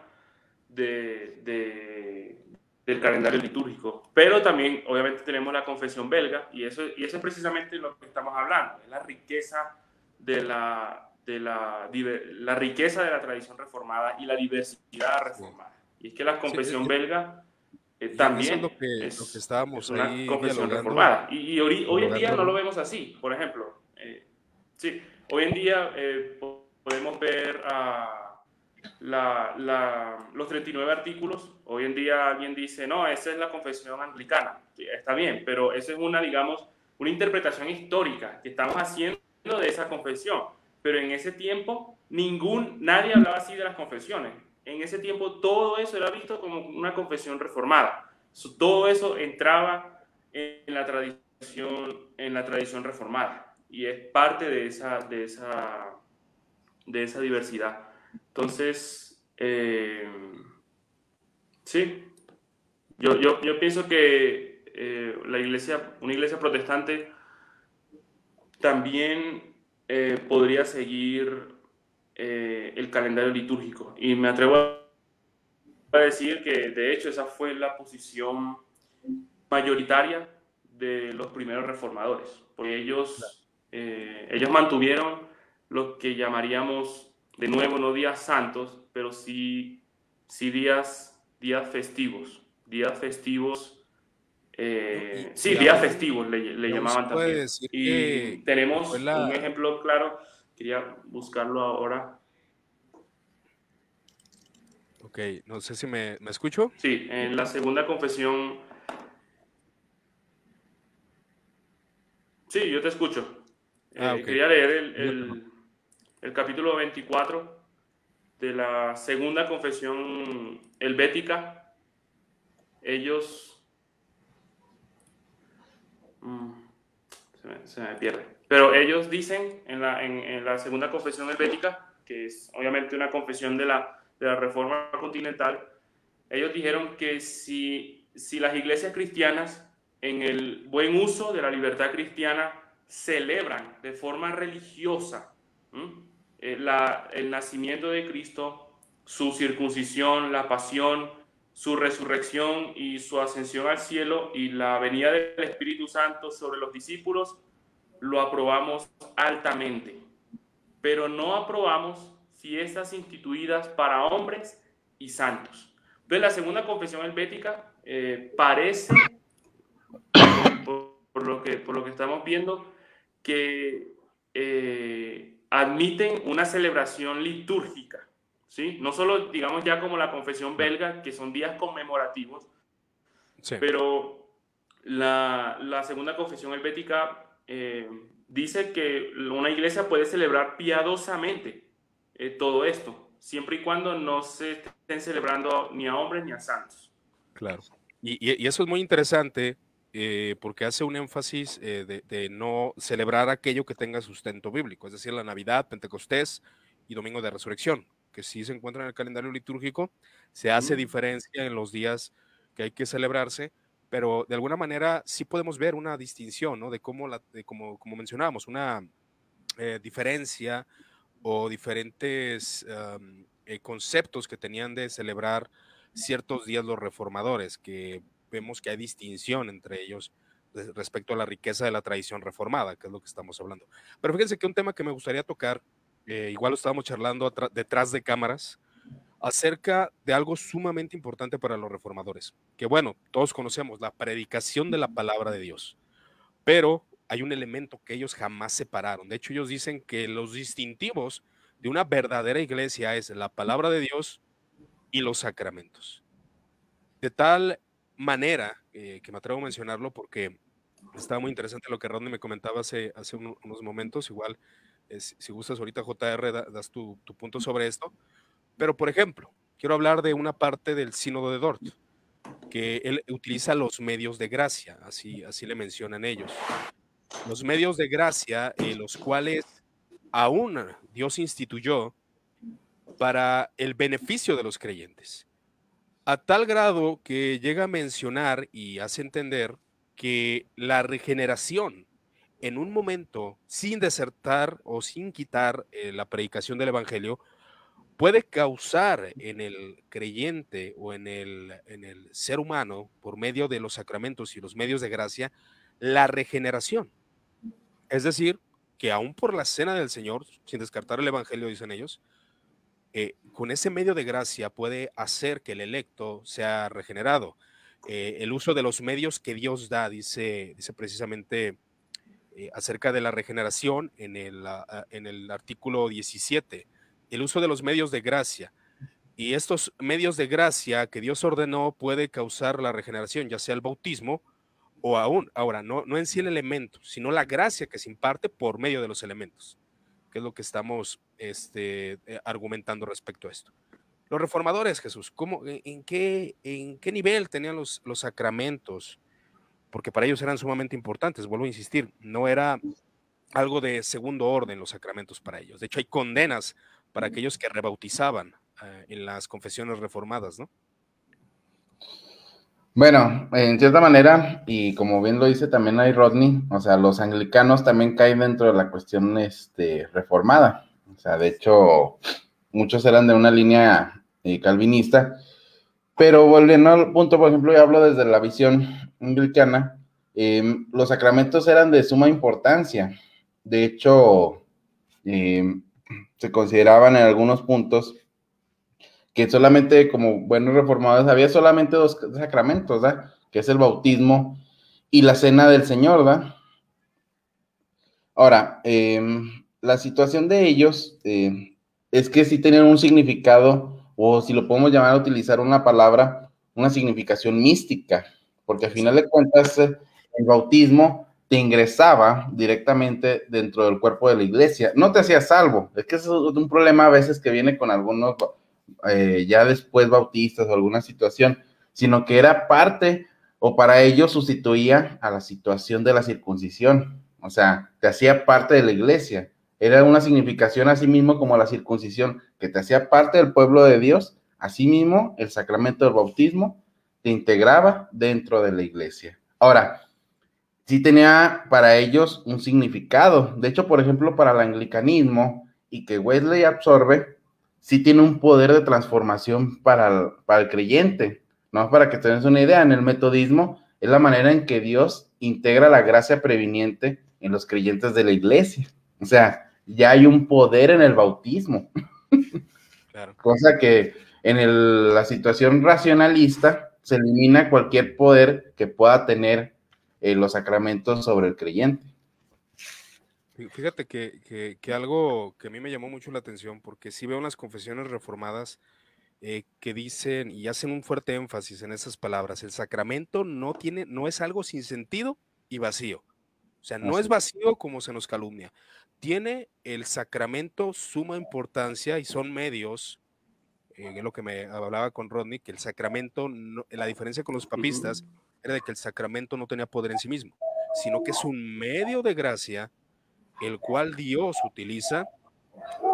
de, de, del calendario litúrgico. Pero también, obviamente, tenemos la confesión belga, y eso, y eso es precisamente lo que estamos hablando, es la riqueza de la, de la, la riqueza de la tradición reformada y la diversidad reformada. Y es que la confesión belga eh, también lo que, es, lo que estábamos una ahí confesión reformada. Y, y hoy, hoy, en día no lo vemos así. Por ejemplo, eh, sí, hoy en día eh, podemos ver a la, la, los 39 artículos. Hoy en día alguien dice, no, esa es la confesión anglicana. está bien, pero esa es una, digamos, una interpretación histórica que estamos haciendo de esa confesión. Pero en ese tiempo, ningún, nadie hablaba así de las confesiones en ese tiempo todo eso era visto como una confesión reformada. todo eso entraba en la tradición, en la tradición reformada y es parte de esa, de esa, de esa diversidad. Entonces, eh, sí, yo, yo, yo, pienso que eh, la iglesia, una iglesia protestante también eh, podría seguir eh, el calendario litúrgico. Y me atrevo a decir que de hecho esa fue la posición mayoritaria de los primeros reformadores, porque ellos, eh, ellos mantuvieron lo que llamaríamos de nuevo no días santos, pero sí, sí días, días festivos, días festivos. Eh, sí, días festivos le, llamaban también. Y tenemos un ejemplo claro Quería buscarlo ahora. Ok, no sé si me, me escucho. Sí, en la segunda confesión. Sí, yo te escucho. Ah, eh, quería leer el, el, el, capítulo 24 de la segunda confesión helvética. Ellos... Mm, se, me, se me pierde. Pero ellos dicen en la, en, la segunda confesión helvética, que es obviamente una confesión de la, de la reforma continental, ellos dijeron que si, si las iglesias cristianas, en el buen uso de la libertad cristiana, celebran de forma religiosa eh, la, el nacimiento de Cristo, su circuncisión, la pasión, su resurrección y su ascensión al cielo y la venida del Espíritu Santo sobre los discípulos, lo aprobamos altamente, pero no aprobamos fiestas instituidas para hombres y santos. Entonces, la segunda confesión helvética eh, parece, por lo que, por lo que estamos viendo, que eh, admiten una celebración litúrgica, ¿sí? No solo, digamos, ya como la confesión belga, que son días conmemorativos, pero la, la, segunda confesión helvética eh, dice que una iglesia puede celebrar piadosamente eh, todo esto, siempre y cuando no se estén celebrando ni a hombres ni a santos. Claro. Y, y, eso es muy interesante eh, porque hace un énfasis de, de, no celebrar aquello que tenga sustento bíblico, es decir, la Navidad, Pentecostés y Domingo de Resurrección, que sí se encuentra en el calendario litúrgico, se hace diferencia en los días que hay que celebrarse, pero de alguna manera sí podemos ver una distinción, ¿no? De cómo, como, como mencionábamos, una eh, diferencia o diferentes eh, conceptos que tenían de celebrar ciertos días los reformadores, que vemos que hay distinción entre ellos respecto a la riqueza de la tradición reformada, que es lo que estamos hablando. Pero fíjense que un tema que me gustaría tocar, eh, igual lo estábamos charlando detrás de cámaras, acerca de algo sumamente importante para los reformadores, que bueno, todos conocemos, la predicación de la palabra de Dios, pero hay un elemento que ellos jamás separaron. De hecho, ellos dicen que los distintivos de una verdadera iglesia es la palabra de Dios y los sacramentos. De tal manera, eh, que me atrevo a mencionarlo porque estaba muy interesante lo que Rodney me comentaba hace, hace unos momentos, igual, si gustas ahorita JR, das tu, tu punto sobre esto pero, por ejemplo, quiero hablar de una parte del sínodo de Dort, que él utiliza los medios de gracia, así, así le mencionan ellos. Los medios de gracia, eh, los cuales aún Dios instituyó para el beneficio de los creyentes. A tal grado que llega a mencionar y hace entender que la regeneración en un momento, sin desertar o sin quitar eh, la predicación del Evangelio, puede causar en el creyente o en el, en el ser humano, por medio de los sacramentos y los medios de gracia, la regeneración. Es decir, que aún por la cena del Señor, sin descartar el Evangelio, dicen ellos, eh, con ese medio de gracia puede hacer que el electo sea regenerado. Eh, el uso de los medios que Dios da, dice, dice precisamente eh, acerca de la regeneración en el, ah, en el artículo 17 el uso de los medios de gracia. Y estos medios de gracia que Dios ordenó puede causar la regeneración, ya sea el bautismo o aún, ahora, no, no en sí el elemento, sino la gracia que se imparte por medio de los elementos, que es lo que estamos este, eh, argumentando respecto a esto. Los reformadores, Jesús, ¿cómo, en, qué, ¿en qué nivel tenían los, los sacramentos? Porque para ellos eran sumamente importantes, vuelvo a insistir, no era algo de segundo orden los sacramentos para ellos. De hecho, hay condenas para aquellos que rebautizaban eh, en las confesiones reformadas, ¿no? Bueno, en cierta manera, y como bien lo dice también hay Rodney, o sea, los anglicanos también caen dentro de la cuestión este, reformada. O sea, de hecho, muchos eran de una línea eh, calvinista, pero volviendo al punto, por ejemplo, yo hablo desde la visión anglicana, em, los sacramentos eran de suma importancia. De hecho, eh, se consideraban en algunos puntos que solamente como buenos reformadores había solamente dos sacramentos, ¿verdad? Que es el bautismo y la cena del Señor, ¿verdad? Ahora, em, la situación de ellos eh, es que sí tenían un significado, o si lo podemos llamar a utilizar una palabra, una significación mística, porque al final de cuentas el bautismo te ingresaba directamente dentro del cuerpo de la iglesia. No te hacía salvo. Es que eso es un problema a veces que viene con algunos eh, ya después bautistas o alguna situación, sino que era parte o para ellos sustituía a la situación de la circuncisión. O sea, te hacía parte de la iglesia. Era una significación así mismo como la circuncisión, que te hacía parte del pueblo de Dios. Asimismo, el sacramento del bautismo te integraba dentro de la iglesia. Ahora, sí tenía para ellos un significado. De hecho, por ejemplo, para el anglicanismo y que Wesley absorbe, sí tiene un poder de transformación para el, para el creyente. No para que tengas una idea, en el metodismo es la manera en que Dios integra la gracia previniente en los creyentes de la iglesia. O sea, ya hay un poder en el bautismo. Cosa que en la situación racionalista se elimina cualquier poder que pueda tener eh, los sacramentos sobre el creyente. Fíjate que, algo que a mí me llamó mucho la atención, porque si veo en las confesiones reformadas eh, que dicen y hacen un fuerte énfasis en esas palabras, el sacramento no tiene, no es algo sin sentido y vacío. O sea, no es vacío como se nos calumnia. Tiene el sacramento suma importancia y son medios, eh, es lo que me hablaba con Rodney, que el sacramento, la diferencia con los papistas era de que el sacramento no tenía poder en sí mismo, sino que es un medio de gracia el cual Dios utiliza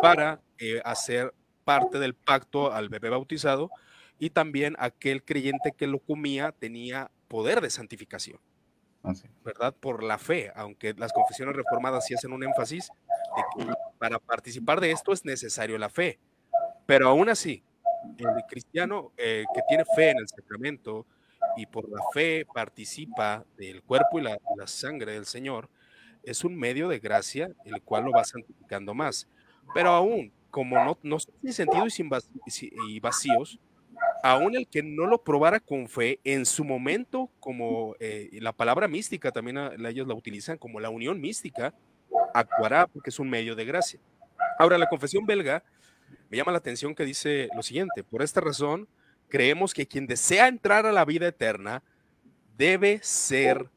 para eh, hacer parte del pacto al bebé bautizado y también aquel creyente que lo comía tenía poder de santificación. ¿verdad? Por la fe, aunque las confesiones reformadas sí hacen un énfasis de que para participar de esto es necesario la fe. Pero aún así, el cristiano eh, que tiene fe en el sacramento y por la fe participa del cuerpo y la, sangre del Señor, es un medio de gracia el cual lo va santificando más. Pero aún, como no, no sin sentido y, sin vacíos, aún el que no lo probara con fe, en su momento, como eh, la palabra mística también ellos la utilizan como la unión mística, actuará porque es un medio de gracia. Ahora, la confesión belga me llama la atención que dice lo siguiente, por esta razón, creemos que quien desea entrar a la vida eterna debe ser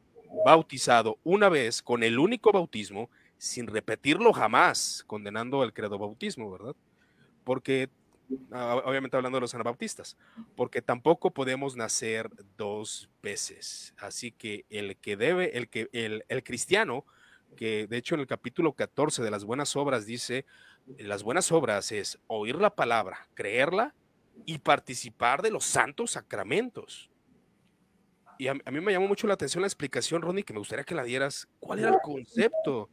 bautizado una vez con el único bautismo, sin repetirlo jamás, condenando el credo bautismo, ¿verdad? Porque Ah, obviamente hablando de los anabaptistas, porque tampoco podemos nacer dos veces. Así que el que debe, el que el, el cristiano, que de hecho en el capítulo 14 de las buenas obras dice, las buenas obras es oír la palabra, creerla y participar de los santos sacramentos. Y a, mí me llamó mucho la atención la explicación, Ronnie, que me gustaría que la dieras. ¿Cuál era el concepto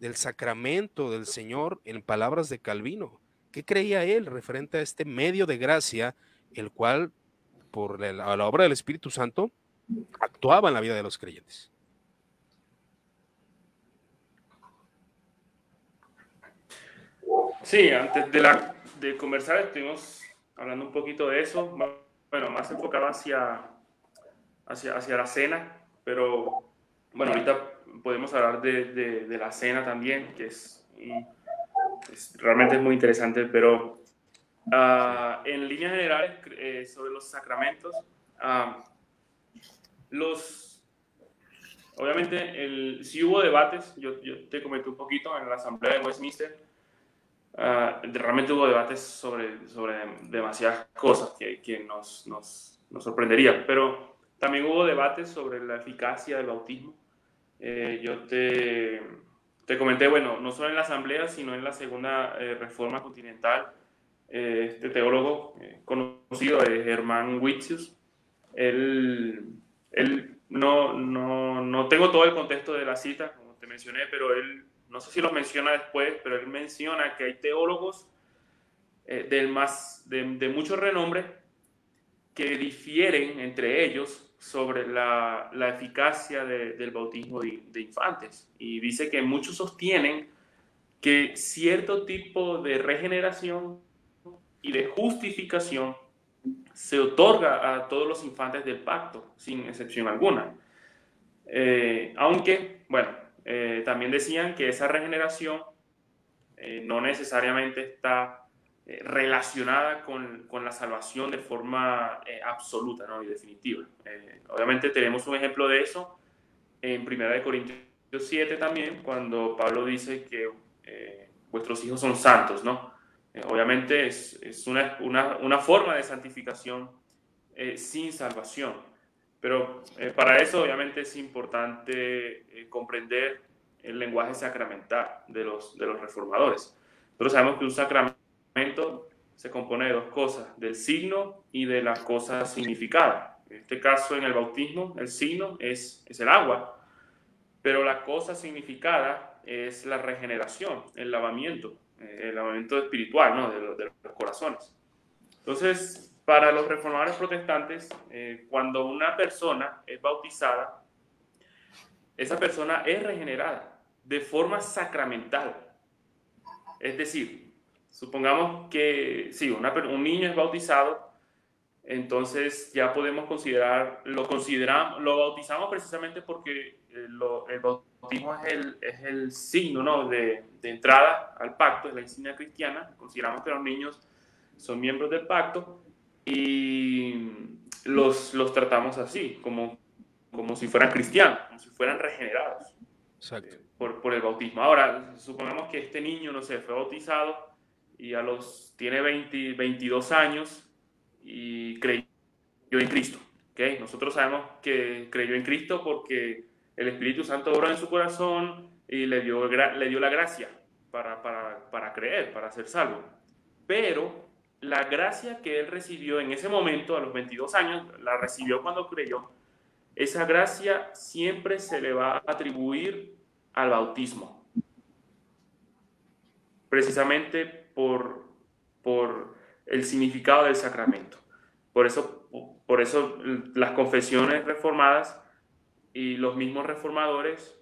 del sacramento del Señor en palabras de Calvino? ¿Qué creía él referente a este medio de gracia, el cual, por la, obra del Espíritu Santo, actuaba en la vida de los creyentes? Sí, antes de, la, de conversar estuvimos hablando un poquito de eso, bueno, más enfocado hacia, hacia, hacia la cena, pero bueno, ahorita podemos hablar de, de, la cena también, que es realmente es muy interesante, pero uh, en líneas generales eh, sobre los sacramentos, uh, los, obviamente el, si hubo debates, yo, yo, te comenté un poquito en la asamblea de Westminster, uh, realmente hubo debates sobre, sobre demasiadas cosas que, que nos, nos, nos sorprenderían, pero también hubo debates sobre la eficacia del bautismo. Eh, yo te te comenté, bueno, no solo en la Asamblea, sino en la Segunda eh, Reforma Continental, eh, este teólogo eh, conocido es Germán Witzius. Él, él no, no, no, tengo todo el contexto de la cita, como te mencioné, pero él, no sé si lo menciona después, pero él menciona que hay teólogos del más, de, de mucho renombre que difieren entre ellos sobre la, la eficacia del bautismo de, infantes y dice que muchos sostienen que cierto tipo de regeneración y de justificación se otorga a todos los infantes del pacto, sin excepción alguna. Eh, aunque, bueno, eh, también decían que esa regeneración eh, no necesariamente está eh, relacionada con, con, la salvación de forma eh, absoluta ¿no? y definitiva. Eh, obviamente tenemos un ejemplo de eso en 1 Corintios 7 también, cuando Pablo dice que vuestros hijos son santos, ¿no? obviamente es, es una, una, una, forma de santificación sin salvación, pero para eso obviamente es importante comprender el lenguaje sacramental de los, de los reformadores. Nosotros sabemos que un sacramento se compone de dos cosas, del signo y de la cosa significada. En este caso, en el bautismo, el signo es, es el agua, pero la cosa significada es la regeneración, el lavamiento, eh, el lavamiento espiritual ¿no? de, los, corazones. Entonces, para los reformadores protestantes, eh, cuando una persona es bautizada, esa persona es regenerada de forma sacramental. Es decir, Supongamos que, sí, un niño es bautizado, entonces ya podemos considerar, lo consideramos, lo bautizamos precisamente porque eh, el bautismo es el, es el signo ¿no? de, de, entrada al pacto, es la insignia cristiana. Consideramos que los niños son miembros del pacto y los, los tratamos así, como, como si fueran cristianos, como si fueran regenerados eh, por, por, el bautismo. Ahora, supongamos que este niño, no sé, fue bautizado y a los, tiene 20, 22 años y creyó en Cristo. ¿okay? Nosotros sabemos que creyó en Cristo porque el Espíritu Santo obró en su corazón y le dio, le dio la gracia para, para, para creer, para ser salvo. Pero la gracia que él recibió en ese momento, a los 22 años, la recibió cuando creyó, esa gracia siempre se le va a atribuir al bautismo. Precisamente por, por el significado del sacramento. Por eso, por eso las confesiones reformadas y los mismos reformadores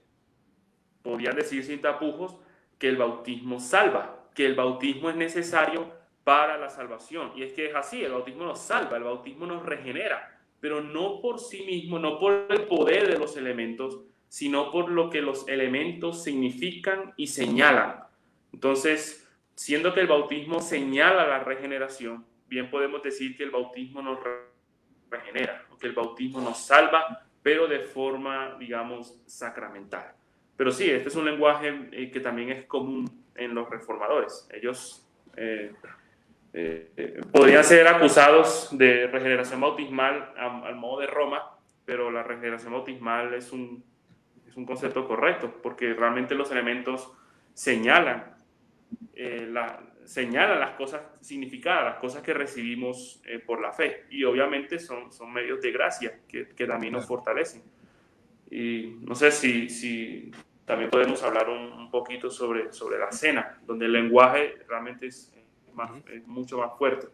podían decir sin tapujos que el bautismo salva, que el bautismo es necesario para la salvación. Y es que es así, el bautismo nos salva, el bautismo nos regenera, pero no por sí mismo, no por el poder de los elementos, sino por lo que los elementos significan y señalan. Entonces, Siendo que el bautismo señala la regeneración, bien podemos decir que el bautismo nos regenera, que el bautismo nos salva, pero de forma, digamos, sacramental. Pero sí, este es un lenguaje eh, que también es común en los reformadores. Ellos eh, eh, podrían ser acusados de regeneración bautismal al modo de Roma, pero la regeneración bautismal es un, es un concepto correcto, porque realmente los elementos señalan eh, la, señala las cosas significadas, las cosas que recibimos eh, por la fe. Y obviamente son, son medios de gracia que, que también nos fortalecen. Y no sé si, si también podemos hablar un, poquito sobre, sobre la cena, donde el lenguaje realmente es, más, es mucho más fuerte.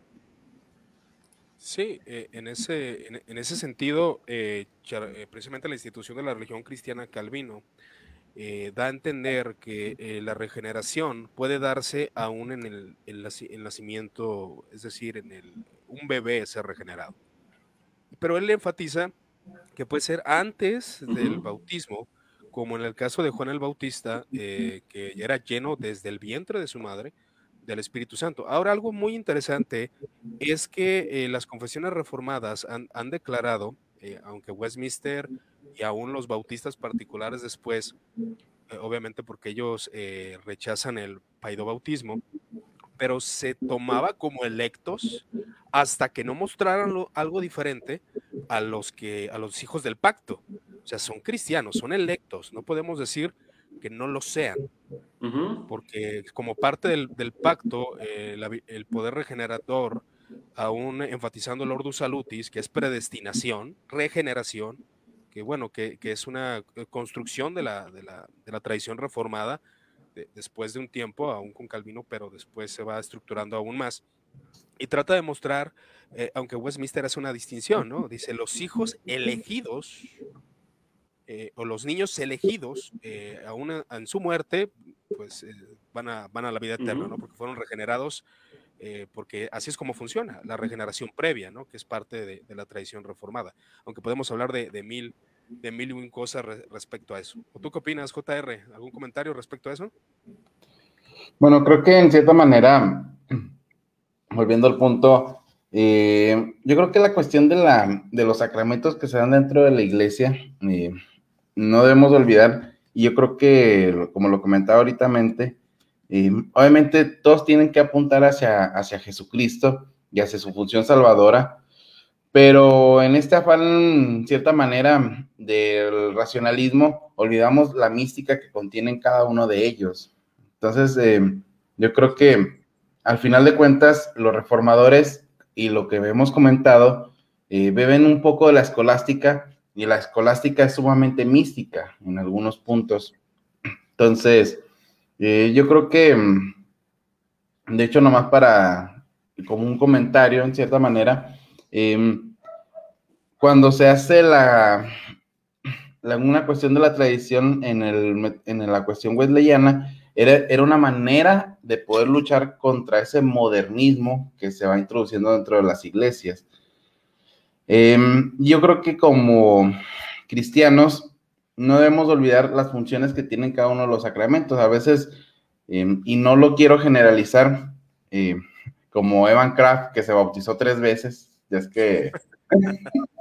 Sí, eh, en, ese, en, ese sentido, precisamente la institución de la religión cristiana Calvino eh, da a entender que eh, la regeneración puede darse aún en el, el, nacimiento, es decir, en el, un bebé ser regenerado. Pero él enfatiza que puede ser antes del bautismo, como en el caso de Juan el Bautista, eh, que era lleno desde el vientre de su madre del Espíritu Santo. Ahora, algo muy interesante es que las confesiones reformadas han, declarado, aunque Westminster y aún los bautistas particulares después, eh, obviamente porque ellos eh, rechazan el paidobautismo, pero se tomaba como electos hasta que no mostraran algo diferente a los que a los hijos del pacto. O sea, son cristianos, son electos, no podemos decir que no lo sean, porque como parte del, pacto, eh, el poder regenerador, aún enfatizando el ordus salutis, que es predestinación, regeneración, que bueno, que, es una eh, construcción de la, de la, de la tradición reformada después de un tiempo, aún con Calvino, pero después se va estructurando aún más. Y trata de mostrar, eh, aunque Westminster hace una distinción, ¿no? Dice, los hijos elegidos eh, o los niños elegidos, aún en su muerte, pues van, a, van a la vida eterna, ¿no? Porque fueron regenerados eh, porque así es como funciona la regeneración previa, ¿no? que es parte de, la tradición reformada. Aunque podemos hablar de, mil de mil y un cosas respecto a eso. ¿O tú qué opinas, JR? ¿Algún comentario respecto a eso? Bueno, creo que en cierta manera, volviendo al punto, eh, yo creo que la cuestión de, la, de los sacramentos que se dan dentro de la iglesia, eh, no debemos olvidar, y yo creo que, como lo comentaba ahorita, obviamente todos tienen que apuntar hacia, hacia Jesucristo y hacia su función salvadora, pero en este afán, cierta manera, del racionalismo, olvidamos la mística que contienen cada uno de ellos. Entonces, eh, yo creo que al final de cuentas, los reformadores y lo que hemos comentado, eh, beben un poco de la escolástica y la escolástica es sumamente mística en algunos puntos. Entonces, eh, yo creo que, mm, de hecho, nomás para, como un comentario, en cierta manera, em, cuando se hace la, una cuestión de la tradición en, el, en la cuestión wesleyana, era, era, una manera de poder luchar contra ese modernismo que se va introduciendo dentro de las iglesias. Em, yo creo que como cristianos no debemos olvidar las funciones que tienen cada uno de los sacramentos. A veces, em, y no lo quiero generalizar, em, como Evan Kraft, que se bautizó tres veces, ya es que...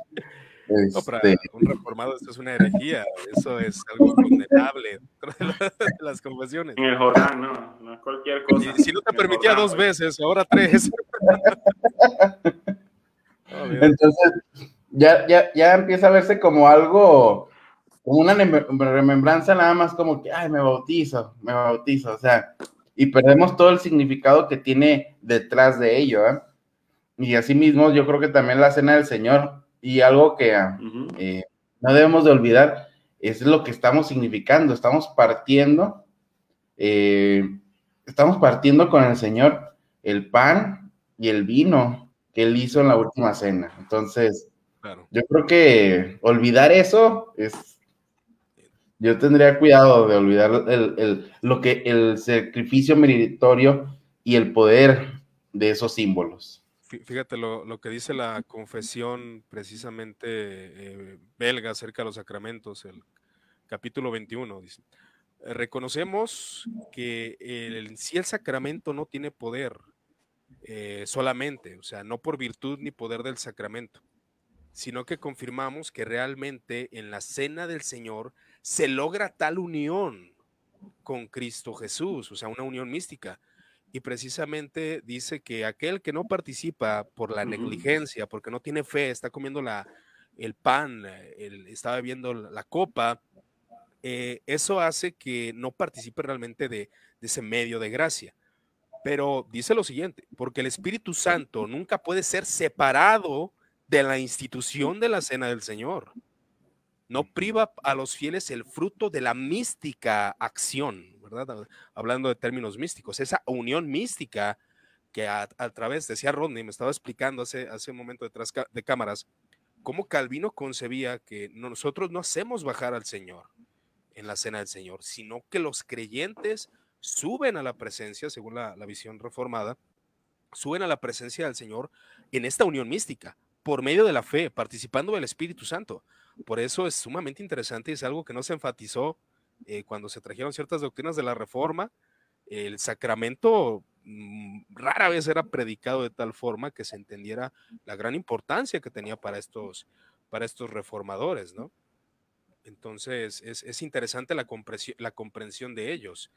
Este un reformado esto es una herejía, eso es algo condenable de las confesiones. En el Jordán, no, no cualquier cosa. Y si no te permitía dos veces, ahora tres. Entonces, ya, ya, ya empieza a verse como algo, como una remembranza nada más como que, ay, me bautizo, me bautizo, o sea, y perdemos todo el significado que tiene detrás de ello, ¿eh? Y asimismo, yo creo que también la cena del Señor, y algo que eh, no debemos de olvidar, es lo que estamos significando, estamos partiendo, eh, estamos partiendo con el Señor el pan y el vino que Él hizo en la última cena. Entonces, yo creo que olvidar eso es yo tendría cuidado de olvidar el, lo que el sacrificio meritorio y el poder de esos símbolos. Fíjate lo, que dice la confesión precisamente eh, belga acerca de los sacramentos, el capítulo 21, dice, reconocemos que el, si el sacramento no tiene poder eh, solamente, o sea, no por virtud ni poder del sacramento, sino que confirmamos que realmente en la cena del Señor se logra tal unión con Cristo Jesús, o sea, una unión mística. Y precisamente dice que aquel que no participa por la negligencia, porque no tiene fe, está comiendo la, el pan, está bebiendo la copa, eh, eso hace que no participe realmente de, de ese medio de gracia. Pero dice lo siguiente, porque el Espíritu Santo nunca puede ser separado de la institución de la cena del Señor no priva a los fieles el fruto de la mística acción, ¿verdad? Hablando de términos místicos, esa unión mística que a, través, decía Rodney, me estaba explicando hace, hace un momento detrás de cámaras, cómo Calvino concebía que nosotros no hacemos bajar al Señor en la cena del Señor, sino que los creyentes suben a la presencia, según la, la visión reformada, suben a la presencia del Señor en esta unión mística, por medio de la fe, participando del Espíritu Santo. Por eso es sumamente interesante y es algo que no se enfatizó eh, cuando se trajeron ciertas doctrinas de la Reforma. El sacramento mm, rara vez era predicado de tal forma que se entendiera la gran importancia que tenía para estos, para estos reformadores, ¿no? Entonces, es, interesante la comprensión, la comprensión de ellos.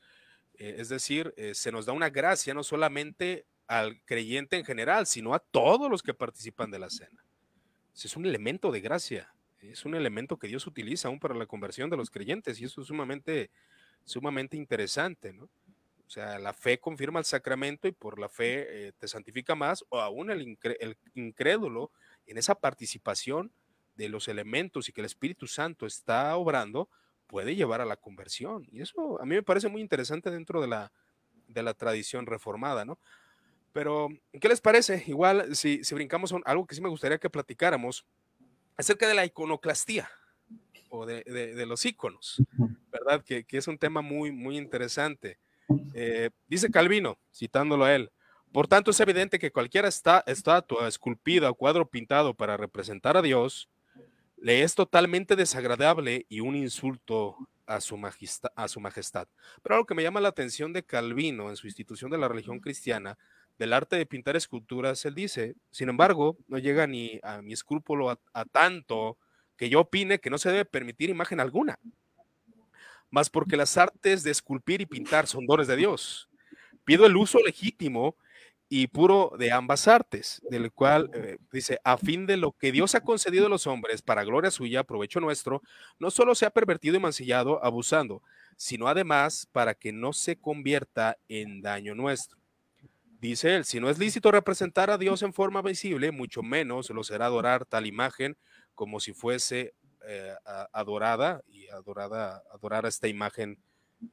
Eh, es decir, eh, se nos da una gracia no solamente al creyente en general, sino a todos los que participan de la cena. Es un elemento de gracia es un elemento que Dios utiliza aún para la conversión de los creyentes y eso es sumamente, sumamente interesante, ¿no? O sea, la fe confirma el sacramento y por la fe eh, te santifica más o aún el, el incrédulo en esa participación de los elementos y que el Espíritu Santo está obrando, puede llevar a la conversión. Y eso a mí me parece muy interesante dentro de la, de la tradición reformada, ¿no? Pero, ¿qué les parece? Igual, si, si brincamos a algo que sí me gustaría que platicáramos, acerca de la iconoclastía o de, los iconos, ¿verdad? Que, es un tema muy, muy interesante. Eh, dice Calvino, citándolo a él, por tanto es evidente que cualquier estatua esculpida o cuadro pintado para representar a Dios le es totalmente desagradable y un insulto a su, a su majestad. Pero algo que me llama la atención de Calvino en su institución de la religión cristiana del arte de pintar esculturas, él dice, sin embargo, no llega ni a mi escrúpulo a, tanto que yo opine que no se debe permitir imagen alguna, más porque las artes de esculpir y pintar son dones de Dios. Pido el uso legítimo y puro de ambas artes, del cual eh, dice, a fin de lo que Dios ha concedido a los hombres para gloria suya, provecho nuestro, no solo se ha pervertido y mancillado abusando, sino además para que no se convierta en daño nuestro. Dice él, si no es lícito representar a Dios en forma visible, mucho menos lo será adorar tal imagen como si fuese eh, adorada y adorada, adorar a esta imagen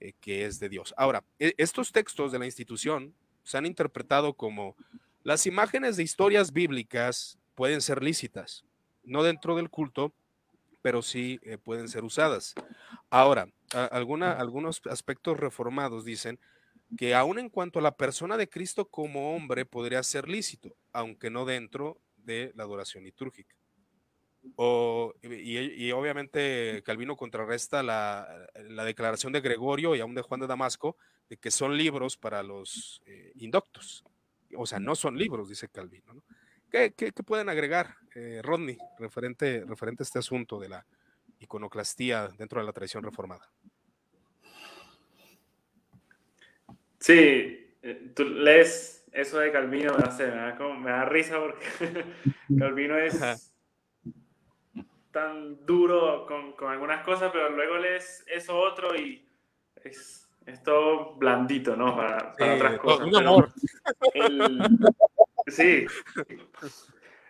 eh, que es de Dios. Ahora, e, estos textos de la institución se han interpretado como las imágenes de historias bíblicas pueden ser lícitas, no dentro del culto, pero sí eh, pueden ser usadas. Ahora, alguna, algunos aspectos reformados dicen que aun en cuanto a la persona de Cristo como hombre podría ser lícito, aunque no dentro de la adoración litúrgica. y, obviamente Calvino contrarresta la, declaración de Gregorio y aún de Juan de Damasco de que son libros para los eh, indoctos. O sea, no son libros, dice Calvino. ¿Qué, pueden agregar, eh, Rodney, referente, referente a este asunto de la iconoclastía dentro de la tradición reformada? Sí, eh, tú lees eso de Calvino, me, da, me da risa porque Calvino es tan duro con, con, algunas cosas, pero luego lees eso otro y es, es todo blandito, ¿no? Para, para otras cosas. Un amor. sí.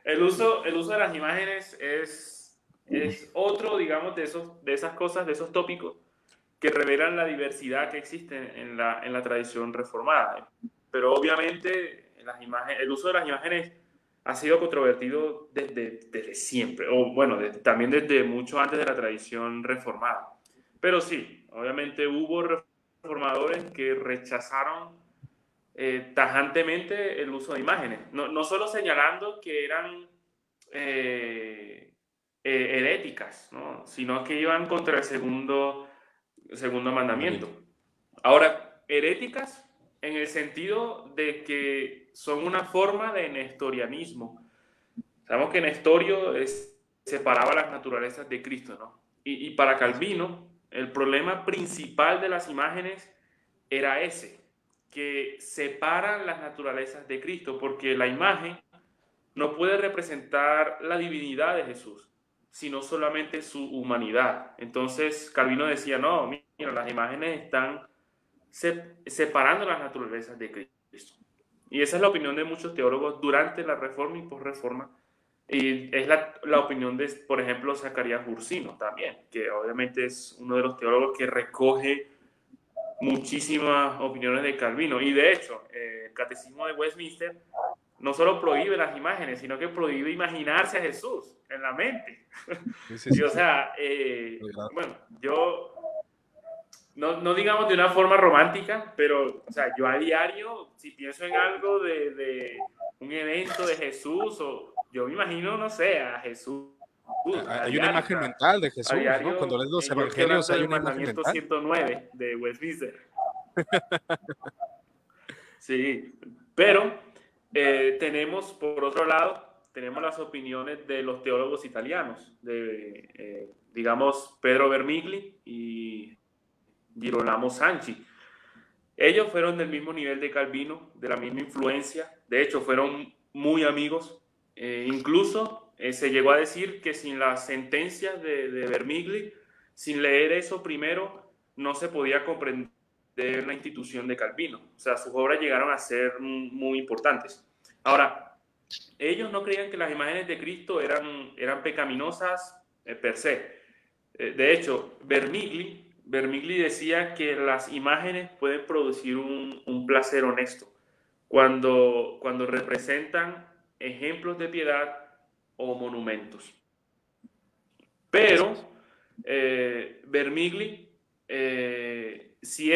El uso, el uso de las imágenes es, es otro, digamos, de, esos, de esas cosas, de esos tópicos que revelan la diversidad que existe en la, en la tradición reformada. Pero obviamente las imágenes, el uso de las imágenes ha sido controvertido desde, desde siempre, o bueno, también desde mucho antes de la tradición reformada. Pero sí, obviamente hubo reformadores que rechazaron eh, tajantemente el uso de imágenes, no, no solo señalando que eran eh, eh, heréticas, ¿no? sino que iban contra el segundo, segundo mandamiento. Ahora, heréticas en el sentido de que son una forma de nestorianismo. Sabemos que Nestorio es, separaba las naturalezas de Cristo, ¿no? Y, y, para Calvino, el problema principal de las imágenes era ese, que separan las naturalezas de Cristo, porque la imagen no puede representar la divinidad de Jesús, sino solamente su humanidad. Entonces Calvino decía, no, mira, las imágenes están separando las naturalezas de Cristo. Y esa es la opinión de muchos teólogos durante la Reforma y post-Reforma. Y es la, la, opinión de, por ejemplo, Zacarías Ursino también, que obviamente es uno de los teólogos que recoge muchísimas opiniones de Calvino. Y de hecho, eh, el Catecismo de Westminster no solo prohíbe las imágenes, sino que prohíbe imaginarse a Jesús en la mente. y, o sea, eh, bueno, yo no, no, digamos de una forma romántica, pero, o sea, yo a diario, si pienso en algo de, de un evento de Jesús, o yo me imagino, no sé, a Jesús. hay una imagen mental de Jesús, ¿no? Cuando lees los evangelios hay una imagen mental. 109 de Westminster. sí, pero eh, tenemos, por otro lado, tenemos las opiniones de los teólogos italianos, de, eh, digamos, Pedro Vermigli y Girolamo Sanchi. Ellos fueron del mismo nivel de Calvino, de la misma influencia, de hecho fueron muy amigos. Eh, incluso eh, se llegó a decir que sin las sentencias de, de Vermigli, sin leer eso primero, no se podía comprender la institución de Calvino. O sea, sus obras llegaron a ser muy importantes. Ahora, ellos no creían que las imágenes de Cristo eran, eran pecaminosas eh, per se. de hecho, Vermigli Vermigli decía que las imágenes pueden producir un, placer honesto cuando, cuando representan ejemplos de piedad o monumentos. Pero eh, Vermigli eh, sí,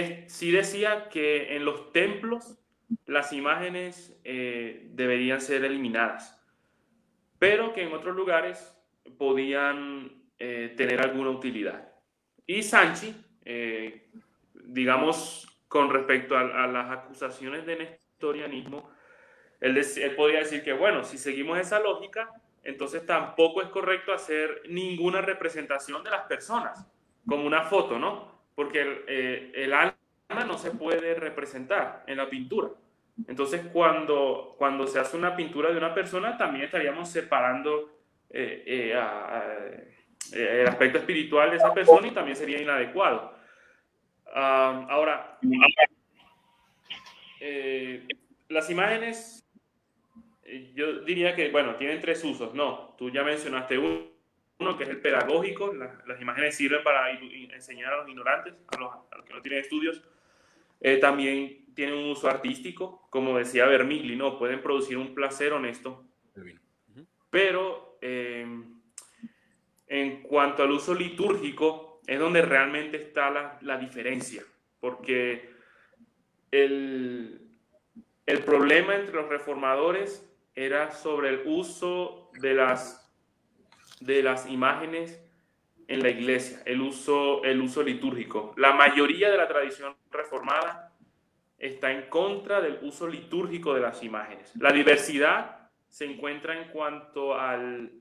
decía que en los templos las imágenes eh, deberían ser eliminadas, pero que en otros lugares podían tener alguna utilidad. Y Sanchi, eh, digamos, con respecto a, las acusaciones de nestorianismo, él, él podría decir que, bueno, si seguimos esa lógica, entonces tampoco es correcto hacer ninguna representación de las personas, como una foto, ¿no? Porque el, eh, el alma no se puede representar en la pintura. Entonces, cuando, cuando se hace una pintura de una persona, también estaríamos separando eh, a eh, el aspecto espiritual de esa persona y también sería inadecuado. ahora, eh, las imágenes, eh, yo diría que, bueno, tienen tres usos, ¿no? Tú ya mencionaste uno, que es el pedagógico, las, imágenes sirven para enseñar a los ignorantes, a los, que no tienen estudios. también tienen un uso artístico, como decía Vermigli, ¿no? Pueden producir un placer honesto. Pero en cuanto al uso litúrgico, es donde realmente está la, diferencia, porque el, el problema entre los reformadores era sobre el uso de las de las imágenes en la iglesia, el uso, el uso litúrgico. La mayoría de la tradición reformada está en contra del uso litúrgico de las imágenes. La diversidad se encuentra en cuanto al,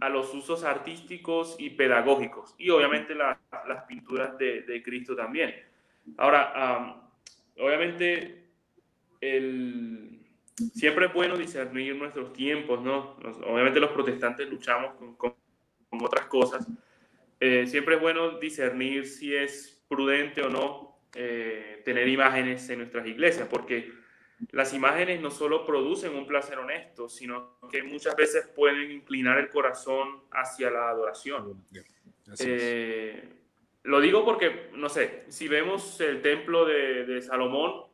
a los usos artísticos y pedagógicos y obviamente las pinturas de, Cristo también. Ahora, obviamente, el, siempre es bueno discernir nuestros tiempos, ¿no? obviamente los protestantes luchamos con, con, otras cosas. Eh, siempre es bueno discernir si es prudente o no eh, tener imágenes en nuestras iglesias, porque las imágenes no solo producen un placer honesto, sino que muchas veces pueden inclinar el corazón hacia la adoración. Eh, lo digo porque, no sé, si vemos el templo de, Salomón,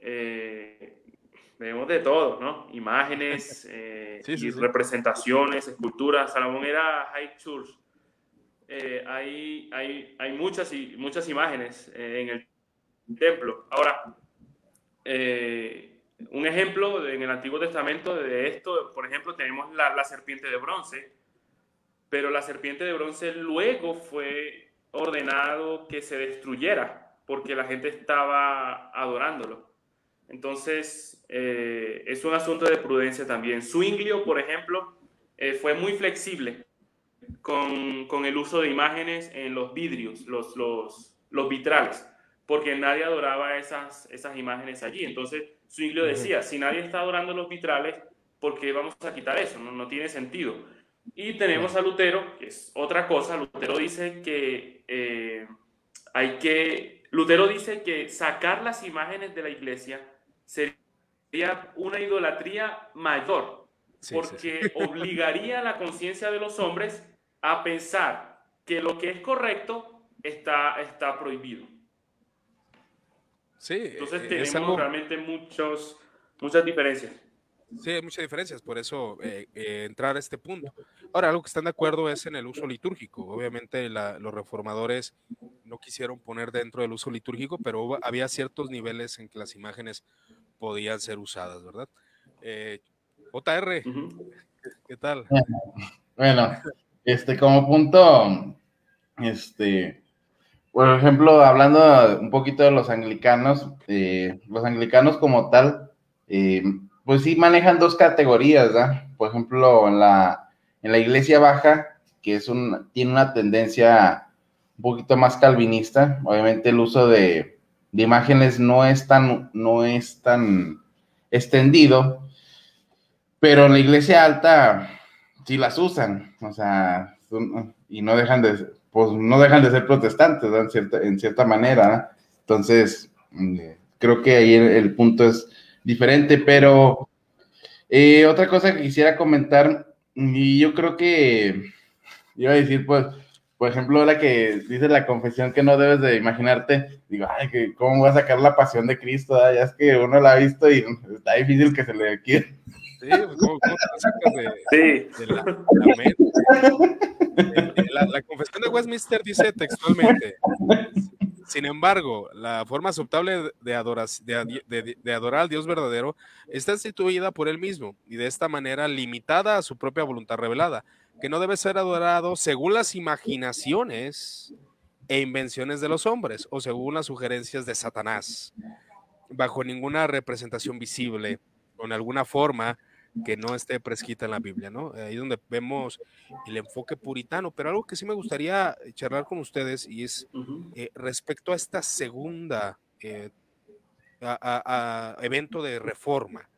eh, vemos de todo, ¿no? Imágenes eh, y representaciones, esculturas. Salomón era high church. hay, hay, hay muchas, muchas imágenes en el templo. Ahora, eh, un ejemplo en el Antiguo Testamento de esto, por ejemplo, tenemos la, serpiente de bronce, pero la serpiente de bronce luego fue ordenado que se destruyera porque la gente estaba adorándolo. Entonces, eh, es un asunto de prudencia también. Zwinglio, por ejemplo, eh, fue muy flexible con, con, el uso de imágenes en los vidrios, los, los, los vitrales porque nadie adoraba esas, esas imágenes allí. Entonces, Zwinglio decía, si nadie está adorando los vitrales, ¿por qué vamos a quitar eso? No, no tiene sentido. Y tenemos a Lutero, que es otra cosa. Lutero dice que eh, hay que... Lutero dice que sacar las imágenes de la iglesia sería una idolatría mayor, porque obligaría a la conciencia de los hombres a pensar que lo que es correcto está, está prohibido. Sí, entonces eh, tenemos realmente muchos, muchas diferencias. Sí, hay muchas diferencias, por eso eh, eh, entrar a este punto. Ahora, algo que están de acuerdo es en el uso litúrgico. Obviamente los reformadores no quisieron poner dentro del uso litúrgico, pero había ciertos niveles en que las imágenes podían ser usadas, ¿verdad? JR, ¿qué tal? Bueno, este, como punto, este, por ejemplo, hablando un poquito de los anglicanos, eh, los anglicanos como tal, eh, pues sí manejan dos categorías, ¿verdad? Por ejemplo, en la, en la iglesia baja, que es un, tiene una tendencia un poquito más calvinista, obviamente el uso de, imágenes no es tan, no es tan extendido, pero en la iglesia alta sí las usan, o sea, y no dejan de, pues no dejan de ser protestantes, En, cierta, en cierta manera. Entonces, mm, creo que ahí el, punto es diferente, pero eh, otra cosa que quisiera comentar, y yo creo que iba a decir, pues, por ejemplo, la que dice la confesión que no debes de imaginarte, digo, ay, que cómo voy a sacar la pasión de Cristo, ya es que uno la ha visto y está difícil que se le quiera. Sí, pues, ¿cómo, te sacas de, la, la, confesión de Westminster dice textualmente, sin embargo, la forma aceptable de, adorar al Dios verdadero está instituida por él mismo y de esta manera limitada a su propia voluntad revelada, que no debe ser adorado según las imaginaciones e invenciones de los hombres o según las sugerencias de Satanás, bajo ninguna representación visible o en alguna forma que no esté prescrita en la Biblia, ¿no? Ahí donde vemos el enfoque puritano, pero algo que sí me gustaría charlar con ustedes y es eh, respecto a esta segunda eh, evento de reforma.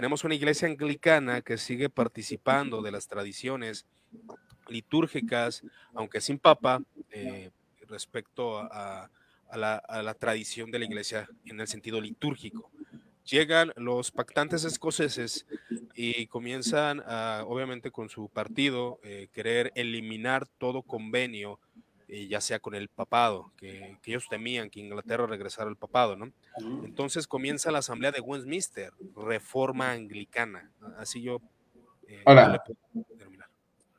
Tenemos una iglesia anglicana que sigue participando de las tradiciones litúrgicas, aunque sin papa, eh, respecto a, la, a tradición de la iglesia en el sentido litúrgico. Llegan los pactantes escoceses y comienzan, obviamente con su partido, eh, querer eliminar todo convenio, eh, ya sea con el papado, que, ellos temían que Inglaterra regresara al papado, ¿no? Entonces comienza la asamblea de Westminster, reforma anglicana. Así yo... Eh, Ahora,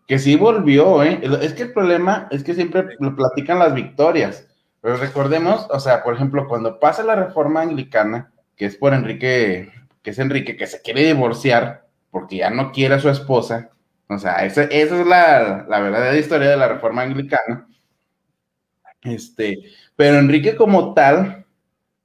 que sí volvió, ¿eh? Es que el problema es que siempre lo platican las victorias. Pero recordemos, o sea, por ejemplo, cuando pasa la reforma anglicana, que es por Enrique, que es Enrique, que se quiere divorciar porque ya no quiere a su esposa, O sea, esa, es la, la verdadera historia de la reforma anglicana. Este, pero Enrique como tal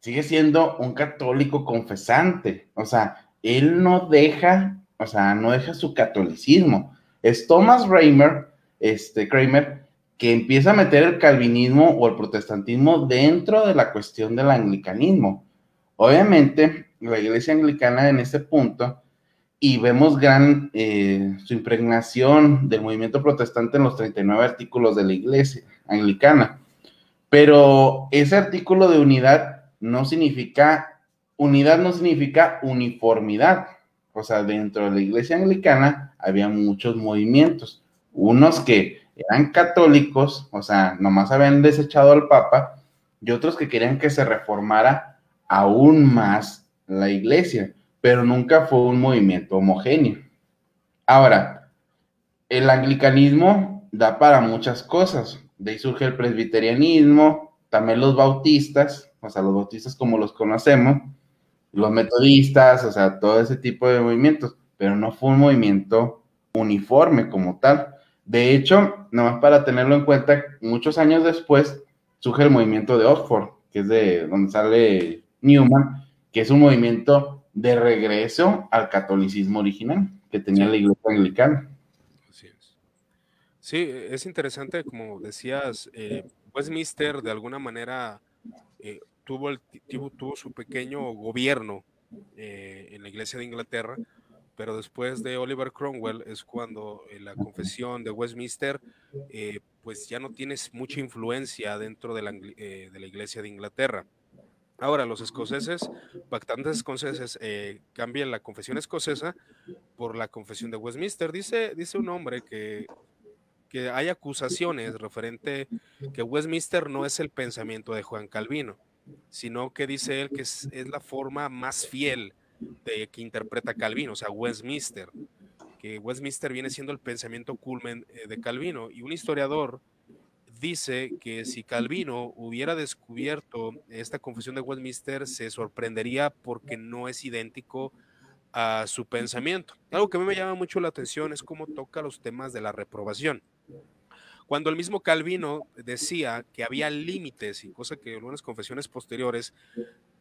sigue siendo un católico confesante. O sea, él no deja, o sea, no deja su catolicismo. Es Thomas Raymer, este, Kramer, que empieza a meter el calvinismo o el protestantismo dentro de la cuestión del anglicanismo. Obviamente, la iglesia anglicana en este punto, y vemos gran eh, su impregnación del movimiento protestante en los 39 artículos de la iglesia anglicana. Pero ese artículo de unidad no significa, unidad no significa uniformidad. O sea, dentro de la iglesia anglicana había muchos movimientos. Unos que eran católicos, o sea, nomás habían desechado al Papa, y otros que querían que se reformara aún más la iglesia, pero nunca fue un movimiento homogéneo. Ahora, el anglicanismo da para muchas cosas. De ahí surge el presbiterianismo, también los bautistas, o sea, los bautistas como los conocemos, los metodistas, o sea, todo ese tipo de movimientos, pero no fue un movimiento uniforme como tal. De hecho, nomás para tenerlo en cuenta, muchos años después surge el movimiento de Oxford, que es de donde sale Newman, que es un movimiento de regreso al catolicismo original que tenía la iglesia anglicana. Sí, es interesante, como decías, eh, Westminster de alguna manera eh, tuvo, el, tuvo, su pequeño gobierno eh, en la iglesia de Inglaterra, pero después de Oliver Cromwell es cuando la confesión de Westminster pues ya no tienes mucha influencia dentro de la, de la iglesia de Inglaterra. Ahora, los escoceses, pactantes escoceses, cambian la confesión escocesa por la confesión de Westminster. Dice, dice un hombre que que hay acusaciones referente que Westminster no es el pensamiento de Juan Calvino, sino que dice él que es, la forma más fiel de que interpreta Calvino, o sea, Westminster, que Westminster viene siendo el pensamiento culmen eh, de Calvino. Y un historiador dice que si Calvino hubiera descubierto esta confesión de Westminster, se sorprendería porque no es idéntico a su pensamiento. Algo que a mí me llama mucho la atención es cómo toca los temas de la reprobación. Cuando el mismo Calvino decía que había límites, y cosa que algunas confesiones posteriores,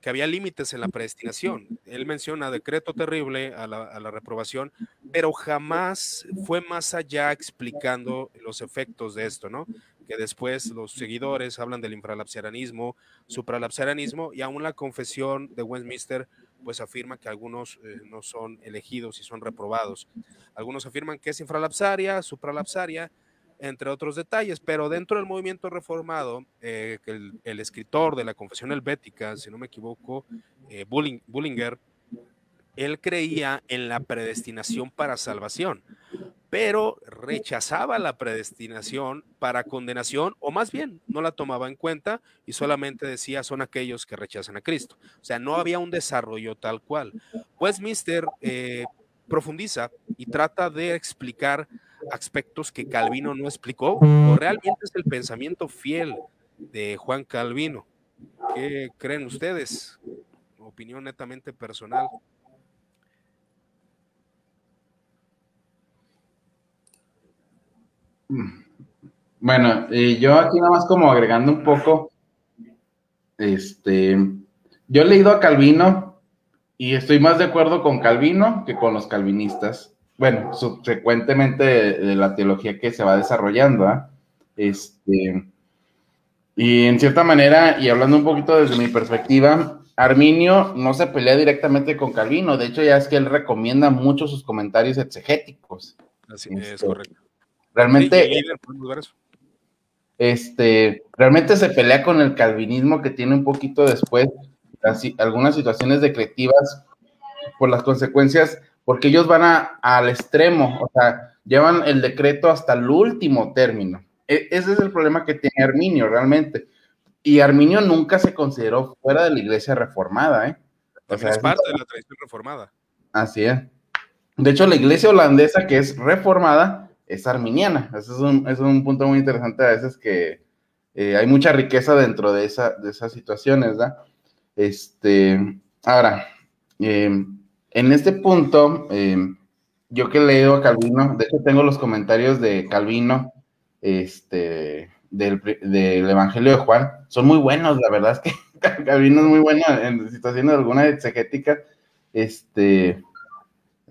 que había límites en la predestinación. Él menciona decreto terrible a la, reprobación, pero jamás fue más allá explicando los efectos de esto, ¿no? Que después los seguidores hablan del infralapsarianismo, supralapsarianismo, y aún la confesión de Westminster pues afirma que algunos eh, no son elegidos y son reprobados. Algunos afirman que es infralapsaria, supralapsaria, entre otros detalles, pero dentro del movimiento reformado, eh, el, escritor de la Confesión Helvética, si no me equivoco, eh, Bullinger, él creía en la predestinación para salvación, pero rechazaba la predestinación para condenación, o más bien no la tomaba en cuenta y solamente decía son aquellos que rechazan a Cristo. O sea, no había un desarrollo tal cual. Pues profundiza y trata de explicar aspectos que Calvino no explicó o realmente es el pensamiento fiel de Juan Calvino. ¿Qué creen ustedes? Opinión netamente personal. Bueno, yo aquí nada más como agregando un poco, este, yo he leído a Calvino y estoy más de acuerdo con Calvino que con los calvinistas bueno, subsecuentemente de, la teología que se va desarrollando, ¿ah? Este, y en cierta manera, y hablando un poquito desde mi perspectiva, Arminio no se pelea directamente con Calvino, de hecho ya es que él recomienda mucho sus comentarios exegéticos. Así es, este, correcto. Realmente, este, realmente se pelea con el calvinismo que tiene un poquito después algunas situaciones decretivas por las consecuencias porque ellos van a, al extremo, o sea, llevan el decreto hasta el último término. E, ese es el problema que tiene Arminio realmente. Y Arminio nunca se consideró fuera de la iglesia reformada, ¿eh? O sea, es parte de la tradición reformada. Así es. De hecho, la iglesia holandesa que es reformada es arminiana. Ese es un, es un punto muy interesante a veces que eh, hay mucha riqueza dentro de, esa, de esas situaciones, ¿verdad? Este, ahora, eh, en este punto, eh, yo que leo a Calvino, de hecho tengo los comentarios de Calvino, este, del, del Evangelio de Juan, son muy buenos, la verdad es que Calvino es muy bueno en situaciones de alguna exegética, este,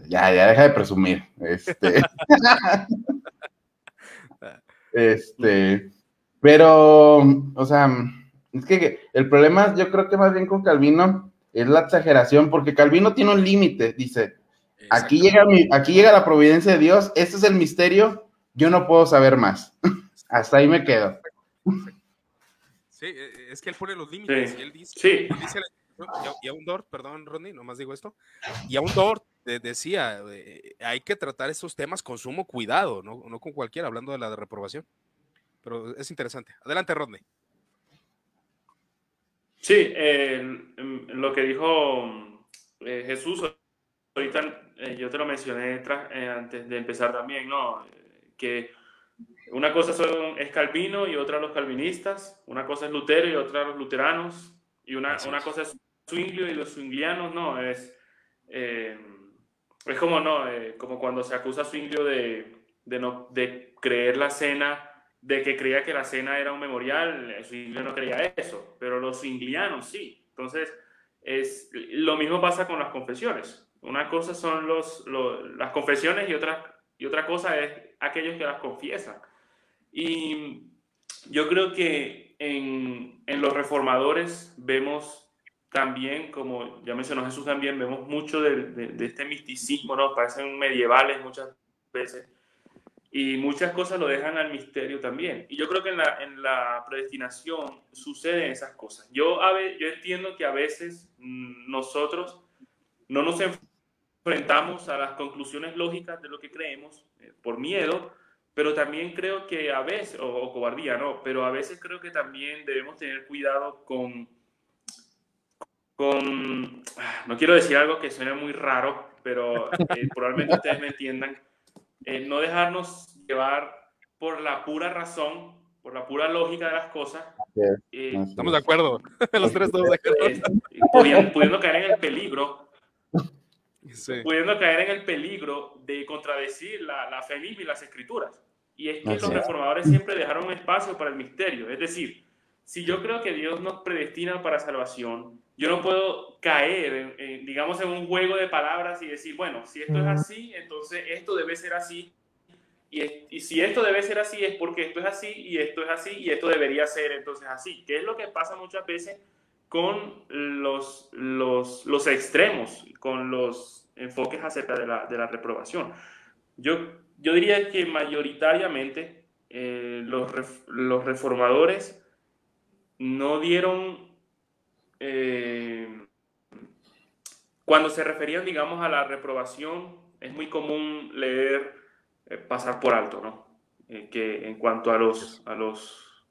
ya, ya deja de presumir, este, este, pero, o sea, es que el problema yo creo que más bien con Calvino es la exageración, porque Calvino tiene un límite, dice, aquí llega, aquí llega la providencia de Dios, este es el misterio, yo no puedo saber más. Hasta ahí me quedo. Sí, e, es que él pone los límites y él dice, y, a un Dort, perdón, Rodney, nomás digo esto, y a un Dort decía, eh, hay que tratar estos temas con sumo cuidado, no, no con cualquiera, hablando de la reprobación. Pero es interesante. Adelante, Rodney. Sí, lo que dijo eh, Jesús, ahorita eh, yo te lo mencioné eh, antes de empezar también, ¿no? Que una cosa son, es Calvino y otra los calvinistas, una cosa es Lutero y otra los luteranos, y una, una cosa es Zwinglio y los zwinglianos, ¿no? Es, es como, ¿no? como cuando se acusa a Zwinglio de, de, no, de creer la cena de que creía que la cena era un memorial, swinglio no creía eso, pero los swinglianos sí. Entonces, es, lo mismo pasa con las confesiones. Una cosa son los, las confesiones y otra, y otra cosa es aquellos que las confiesan. Y yo creo que en, en los reformadores vemos también, como ya mencionó Jesús también, vemos mucho de este misticismo, ¿no? Parecen medievales muchas veces y muchas cosas lo dejan al misterio también. Y yo creo que en la, en la predestinación suceden esas cosas. Yo, a yo entiendo que a veces mm, nosotros no nos enfrentamos a las conclusiones lógicas de lo que creemos eh, por miedo, pero también creo que a veces, o, cobardía, no, pero a veces creo que también debemos tener cuidado con, con, ah, no quiero decir algo que suene muy raro, pero eh, probablemente ustedes me entiendan eh, no dejarnos llevar por la pura razón, por la pura lógica de las cosas. Eh, estamos de acuerdo, los tres estamos de acuerdo. Eh, pudiendo, caer en el peligro, pudiendo caer en el peligro de contradecir la, la fe misma y las escrituras. Y es que los reformadores siempre dejaron espacio para el misterio. Es decir, si yo creo que Dios nos predestina para salvación, yo no puedo caer, en, digamos, en un juego de palabras y decir, bueno, si esto es así, entonces esto debe ser así. Y, y, si esto debe ser así es porque esto es así y esto es así y esto debería ser entonces así. ¿Qué es lo que pasa muchas veces con los, los, los extremos, con los enfoques acerca de la, de la reprobación? Yo, yo diría que mayoritariamente eh, los, los reformadores no dieron eh, cuando se referían, digamos, a la reprobación, es muy común leer eh, pasar por alto, ¿no? Eh, que en cuanto a los, a, los,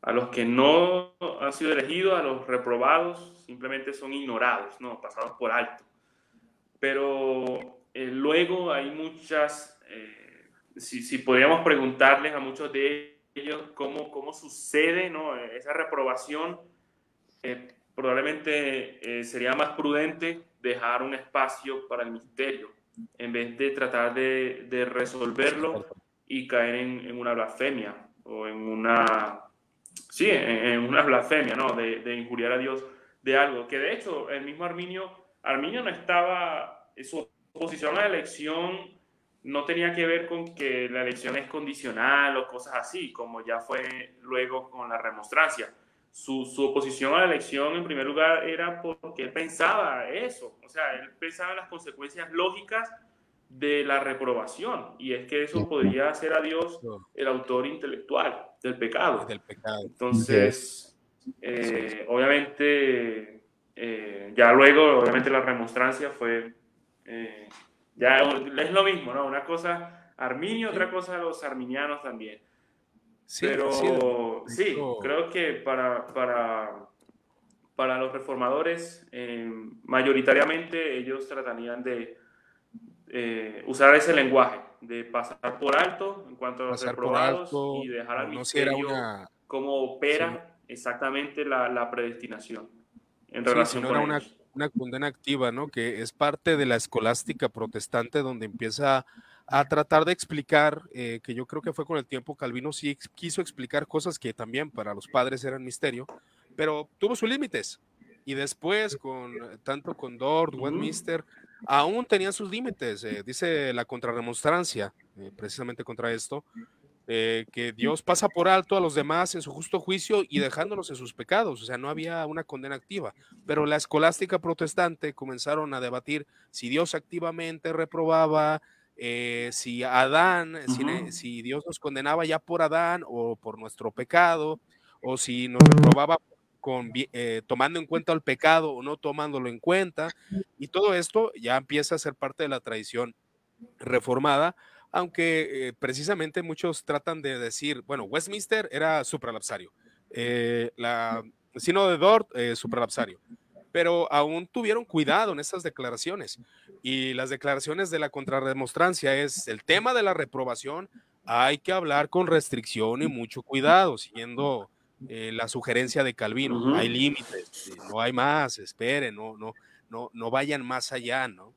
a los que no han sido elegidos, a los reprobados, simplemente son ignorados, ¿no? Pasados por alto. Pero luego hay muchas, si, si podríamos preguntarles a muchos de ellos cómo, cómo sucede, ¿no? Esa reprobación probablemente eh, sería más prudente dejar un espacio para el misterio en vez de tratar de, de resolverlo y caer en, en, una blasfemia o en una, sí, en, una blasfemia, ¿no? De, de, injuriar a Dios de algo. Que de hecho el mismo Arminio, Arminio no estaba, su oposición a la elección no tenía que ver con que la elección es condicional o cosas así, como ya fue luego con la remonstrancia su, su, oposición a la elección, en primer lugar, era porque él pensaba eso, o sea, él pensaba en las consecuencias lógicas de la reprobación, y es que eso podría hacer a Dios el autor intelectual del pecado. Del pecado. Entonces, eh, obviamente, eh, ya luego, obviamente la remonstrancia fue, eh, ya es lo mismo, ¿no? Una cosa Arminio, otra cosa los arminianos también. Pero sí, creo que para, para, para los reformadores, eh, mayoritariamente ellos tratarían de eh, usar ese lenguaje, de pasar por alto en cuanto a los reprobados y dejar al misterio cómo opera exactamente la, la, predestinación en relación con una, una condena activa, ¿no? Que es parte de la escolástica protestante donde empieza a tratar de explicar, eh, que yo creo que fue con el tiempo, Calvino sí quiso explicar cosas que también para los padres eran misterio, pero tuvo sus límites. Y después, con tanto con Dort, Westminster, aún tenían sus límites. Eh, dice la contrarremonstrancia, eh, precisamente contra esto, eh, que Dios pasa por alto a los demás en su justo juicio y dejándolos en sus pecados, o sea, no había una condena activa. Pero la escolástica protestante comenzaron a debatir si Dios activamente reprobaba, eh, si Adán, si, Dios nos condenaba ya por Adán o por nuestro pecado, o si nos reprobaba con, eh, tomando en cuenta el pecado o no tomándolo en cuenta, y todo esto ya empieza a ser parte de la tradición reformada, aunque eh, precisamente muchos tratan de decir, bueno, Westminster era supralapsario, eh, la Sino de Dort, eh, supralapsario, pero aún tuvieron cuidado en estas declaraciones. Y las declaraciones de la contrarremonstrancia es el tema de la reprobación, hay que hablar con restricción y mucho cuidado, siguiendo la sugerencia de Calvino. Hay límites, no hay más, esperen, no, no, no, no vayan más allá, ¿no?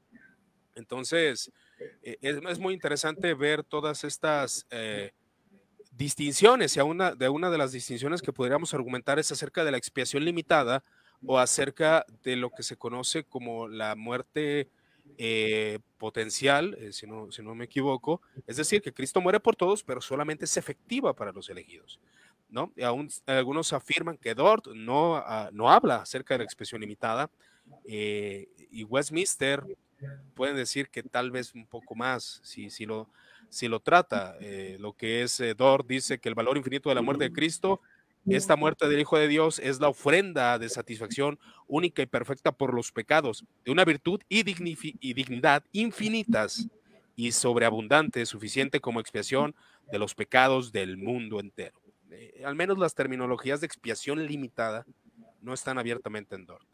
Entonces, eh, es, muy interesante ver todas estas eh, distinciones, y una, de una de las distinciones que podríamos argumentar es acerca de la expiación limitada o acerca de lo que se conoce como la muerte eh, potencial, si, no, si no me equivoco, es decir, que Cristo muere por todos, pero solamente es efectiva para los elegidos. ¿no? Y aún algunos afirman que Dort no, ah, no habla acerca de la expiación limitada y Westminster pueden decir que tal vez un poco más, si, si, lo, si lo trata. Eh, lo que es eh, Dor dice que el valor infinito de la muerte de Cristo, esta muerte del Hijo de Dios es la ofrenda de satisfacción única y perfecta por los pecados, de una virtud y, y dignidad infinitas y sobreabundante, suficiente como expiación de los pecados del mundo entero. Eh, al menos las terminologías de expiación limitada no están abiertamente en Dort.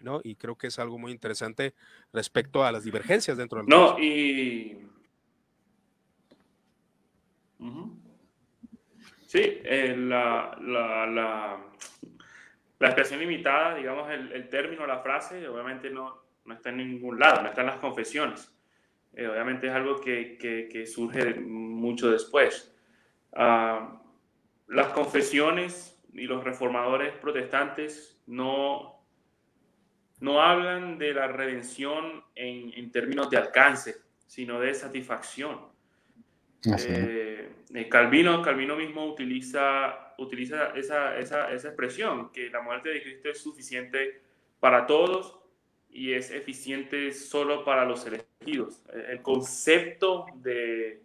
¿no? Y creo que es algo muy interesante respecto a las divergencias dentro del No, y... Sí, eh, la, la, la, expresión limitada, digamos, el, término, la frase, obviamente no, no, está en ningún lado, no está en las confesiones. Eh, obviamente es algo que, que, surge mucho después. Ah, las confesiones y los reformadores protestantes no, no hablan de la redención en, términos de alcance, sino de satisfacción. Eh, eh, Calvino, Calvino mismo utiliza, utiliza esa, esa, esa, expresión, que la muerte de Cristo es suficiente para todos y es eficiente solo para los elegidos. El concepto de,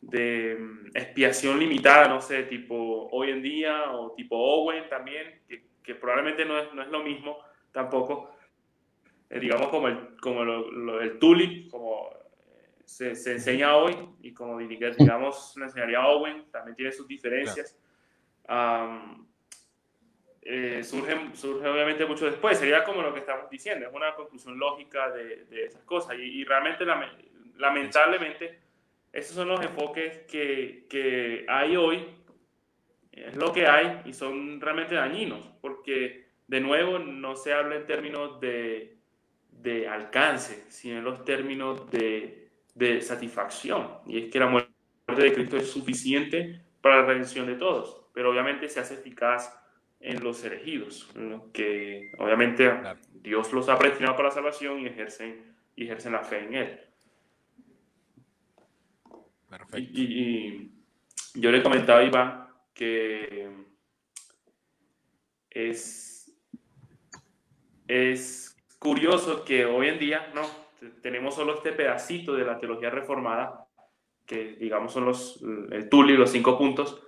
de mm, expiación limitada, no sé, tipo hoy en día o tipo Owen también, que, probablemente no es, no es lo mismo tampoco, eh, digamos, como el, como el tulip, como eh, se, se, enseña hoy, y como digamos, le enseñaría Owen, también tiene sus diferencias. Eh, surge, surge, obviamente mucho después, sería como lo que estamos diciendo, es una conclusión lógica de, de esas cosas, y, realmente, lamentablemente, esos son los enfoques que, que hay hoy, es lo que hay, y son realmente dañinos, porque de nuevo no se habla en términos de de alcance, sino en los términos de, de satisfacción. Y es que la muerte de Cristo es suficiente para la redención de todos, pero obviamente se hace eficaz en los elegidos, que obviamente Dios los ha predestinado para la salvación y ejercen, y ejercen la fe en Él. Y, y, yo le comentaba a Iván que es, es curioso que hoy en día, ¿no? Tenemos solo este pedacito de la teología reformada, que digamos son los, el Tuli, los cinco puntos,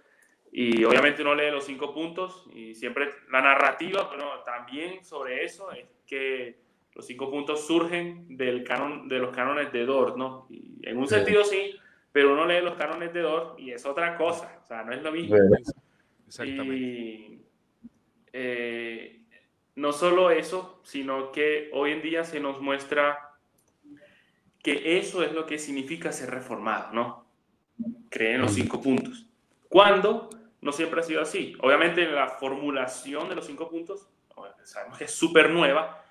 y obviamente uno lee los cinco puntos y siempre la narrativa, pero también sobre eso es que los cinco puntos surgen del canon, de los cánones de Dort, ¿no? Y en un sentido sí, pero uno lee los cánones de Dort y es otra cosa, o sea, no es lo mismo. Exactamente. Y, eh, no solo eso, sino que hoy en día se nos muestra que eso es lo que significa ser reformado, ¿no? Creer en los cinco puntos. Cuando no siempre ha sido así. Obviamente la formulación de los cinco puntos, sabemos que es súper nueva,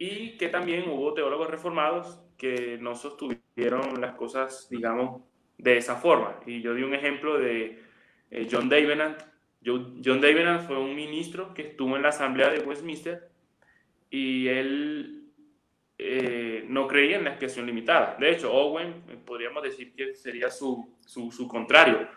y que también hubo teólogos reformados que no sostuvieron las cosas, digamos, de esa forma. Y yo di un ejemplo de eh, John Davenant. John Davenant fue un ministro que estuvo en la Asamblea de Westminster y él eh, no creía en la expiación limitada. De hecho, Owen eh, podríamos decir que sería su, su, su contrario.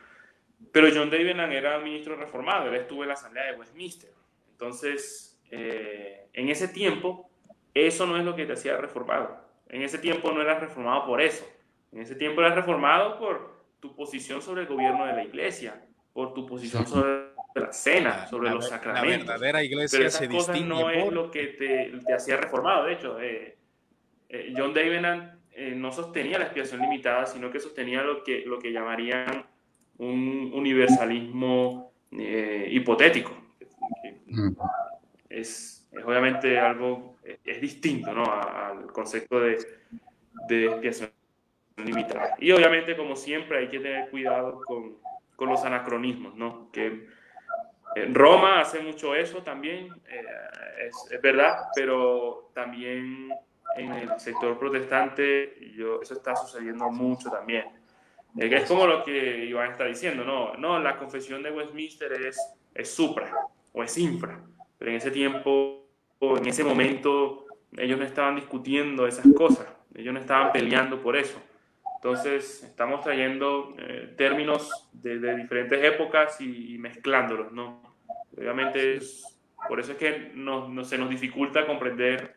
Pero John Davenant era ministro reformado, él estuvo en la Asamblea de Westminster. Entonces, en ese tiempo, eso no es lo que te hacía reformado. En ese tiempo no eras reformado por eso. En ese tiempo eras reformado por tu posición sobre el gobierno de la iglesia, por tu posición sobre la cena, sobre los sacramentos. La verdadera iglesia Pero se cosas distingue no es lo que te, te hacía reformado. De hecho, eh, eh, John Davenant eh, no sostenía la expiación limitada, sino que sostenía lo que, lo que llamarían un universalismo hipotético. Es, obviamente algo, es, distinto ¿no? al concepto de, de expiación limitada. Y obviamente, como siempre, hay que tener cuidado con, con los anacronismos, ¿no? Que Roma hace mucho eso también, eh, es, es, verdad, pero también en el sector protestante yo, eso está sucediendo mucho también. Eh, es como lo que Iván está diciendo, no, no, la confesión de Westminster es, es supra o es infra, pero en ese tiempo, en ese momento, ellos no estaban discutiendo esas cosas, ellos no estaban peleando por eso. Entonces, estamos trayendo eh, términos de, de, diferentes épocas y, y, mezclándolos, ¿no? Obviamente, es, por eso es que no, no, se nos dificulta comprender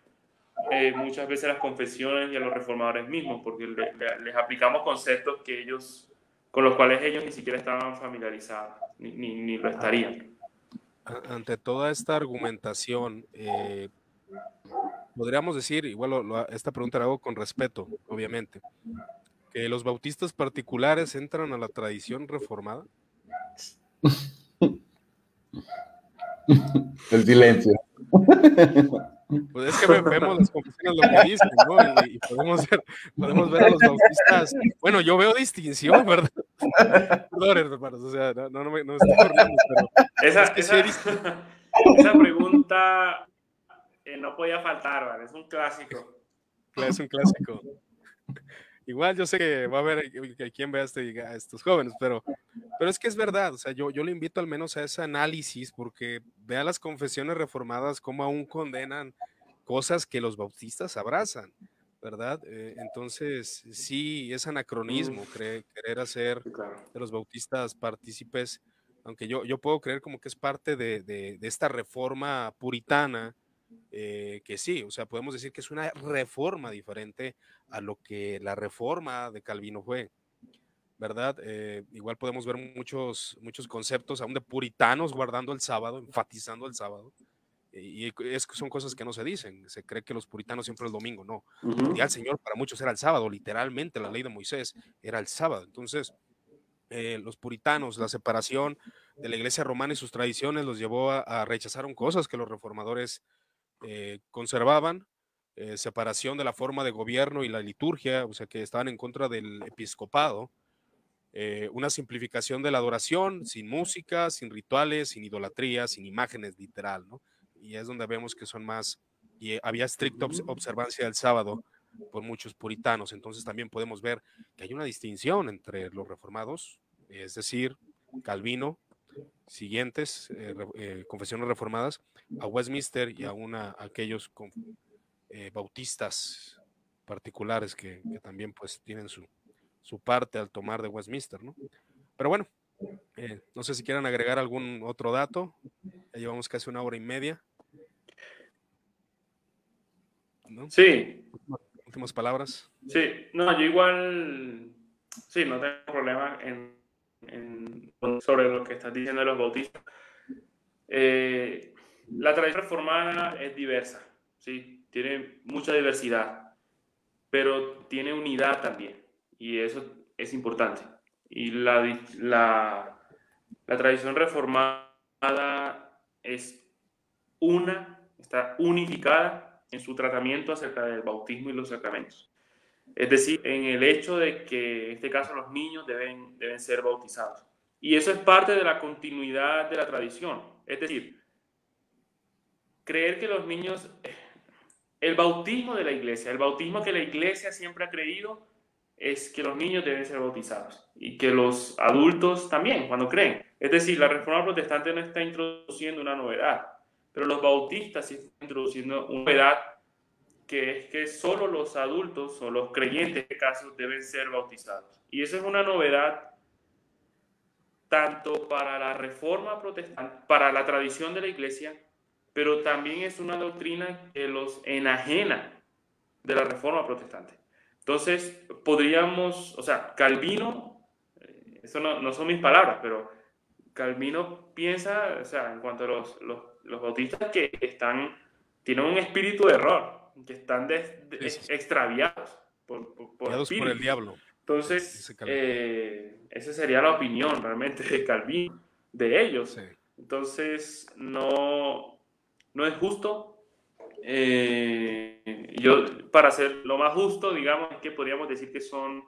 eh, muchas veces las confesiones y a los reformadores mismos, porque le, le, les aplicamos conceptos que ellos, con los cuales ellos ni siquiera estaban familiarizados, ni, ni, ni lo estarían. Ante toda esta argumentación, eh, podríamos decir, igual lo, lo, esta pregunta la hago con respeto, obviamente, que los bautistas particulares entran a la tradición reformada? El silencio. Pues es que vemos las confesiones lo que dicen, ¿no? Y, y, podemos, ver, podemos ver a los bautistas. Bueno, yo veo distinción, ¿verdad? Perdón, hermanos, o sea, no, no, me, no estoy corriendo, pero. Esa, es que esa, sí esa pregunta eh, no podía faltar, ¿vale? Es un clásico. Es un clásico. Igual yo sé que va a haber quien vea este, a estos jóvenes, pero, pero es que es verdad, o sea, yo, yo le invito al menos a ese análisis porque vea las confesiones reformadas como aún condenan cosas que los bautistas abrazan, ¿verdad? Eh, entonces, sí, es anacronismo creer, querer hacer de los bautistas partícipes, aunque yo, yo puedo creer como que es parte de, de, de esta reforma puritana, eh, que sí, o sea, podemos decir que es una reforma diferente a lo que la reforma de Calvino fue, ¿verdad? Eh, igual podemos ver muchos, muchos conceptos aún de puritanos guardando el sábado, enfatizando el sábado, y es, son cosas que no se dicen, se cree que los puritanos siempre el domingo, no, uh -huh. el día del Señor para muchos era el sábado, literalmente la ley de Moisés era el sábado, entonces eh, los puritanos, la separación de la iglesia romana y sus tradiciones los llevó a, a rechazar cosas que los reformadores eh, conservaban, eh, separación de la forma de gobierno y la liturgia, o sea que estaban en contra del episcopado, eh, una simplificación de la adoración, sin música, sin rituales, sin idolatría, sin imágenes literal, ¿no? Y es donde vemos que son más, y había estricta observancia del sábado por muchos puritanos, entonces también podemos ver que hay una distinción entre los reformados, es decir, Calvino, siguientes eh, eh, confesiones reformadas a Westminster y a, una, a aquellos con, eh, bautistas particulares que, que, también pues tienen su, su parte al tomar de Westminster, ¿no? Pero bueno, no sé si quieran agregar algún otro dato. Ya llevamos casi una hora y media. ¿No? Sí. Últimas palabras. Sí, no, yo igual, sí, no tengo problema en, en, sobre lo que estás diciendo de los bautistas. Eh, la tradición reformada es diversa, ¿sí? tiene mucha diversidad, pero tiene unidad también, y eso es importante. Y la, la, la tradición reformada es una, está unificada en su tratamiento acerca del bautismo y los sacramentos. Es decir, en el hecho de que en este caso los niños deben, deben ser bautizados. Y eso es parte de la continuidad de la tradición. Es decir, creer que los niños el bautismo de la iglesia, el bautismo que la iglesia siempre ha creído es que los niños deben ser bautizados y que los adultos también, cuando creen. Es decir, la reforma protestante no está introduciendo una novedad, pero los bautistas sí están introduciendo una novedad que es que solo los adultos o los creyentes, en este caso, deben ser bautizados. Y esa es una novedad tanto para la reforma protestante, para la tradición de la iglesia, pero también es una doctrina que los enajena de la reforma protestante. Entonces, podríamos, o sea, Calvino, eh, eso no, son mis palabras, pero Calvino piensa, o sea, en cuanto a los, los, los bautistas que están, tienen un espíritu de error, que están extraviados por, por, el diablo. Entonces, eh, esa sería la opinión realmente de Calvino, de ellos. Entonces, no, no es justo. Eh, yo, para ser lo más justo, digamos, es que podríamos decir que son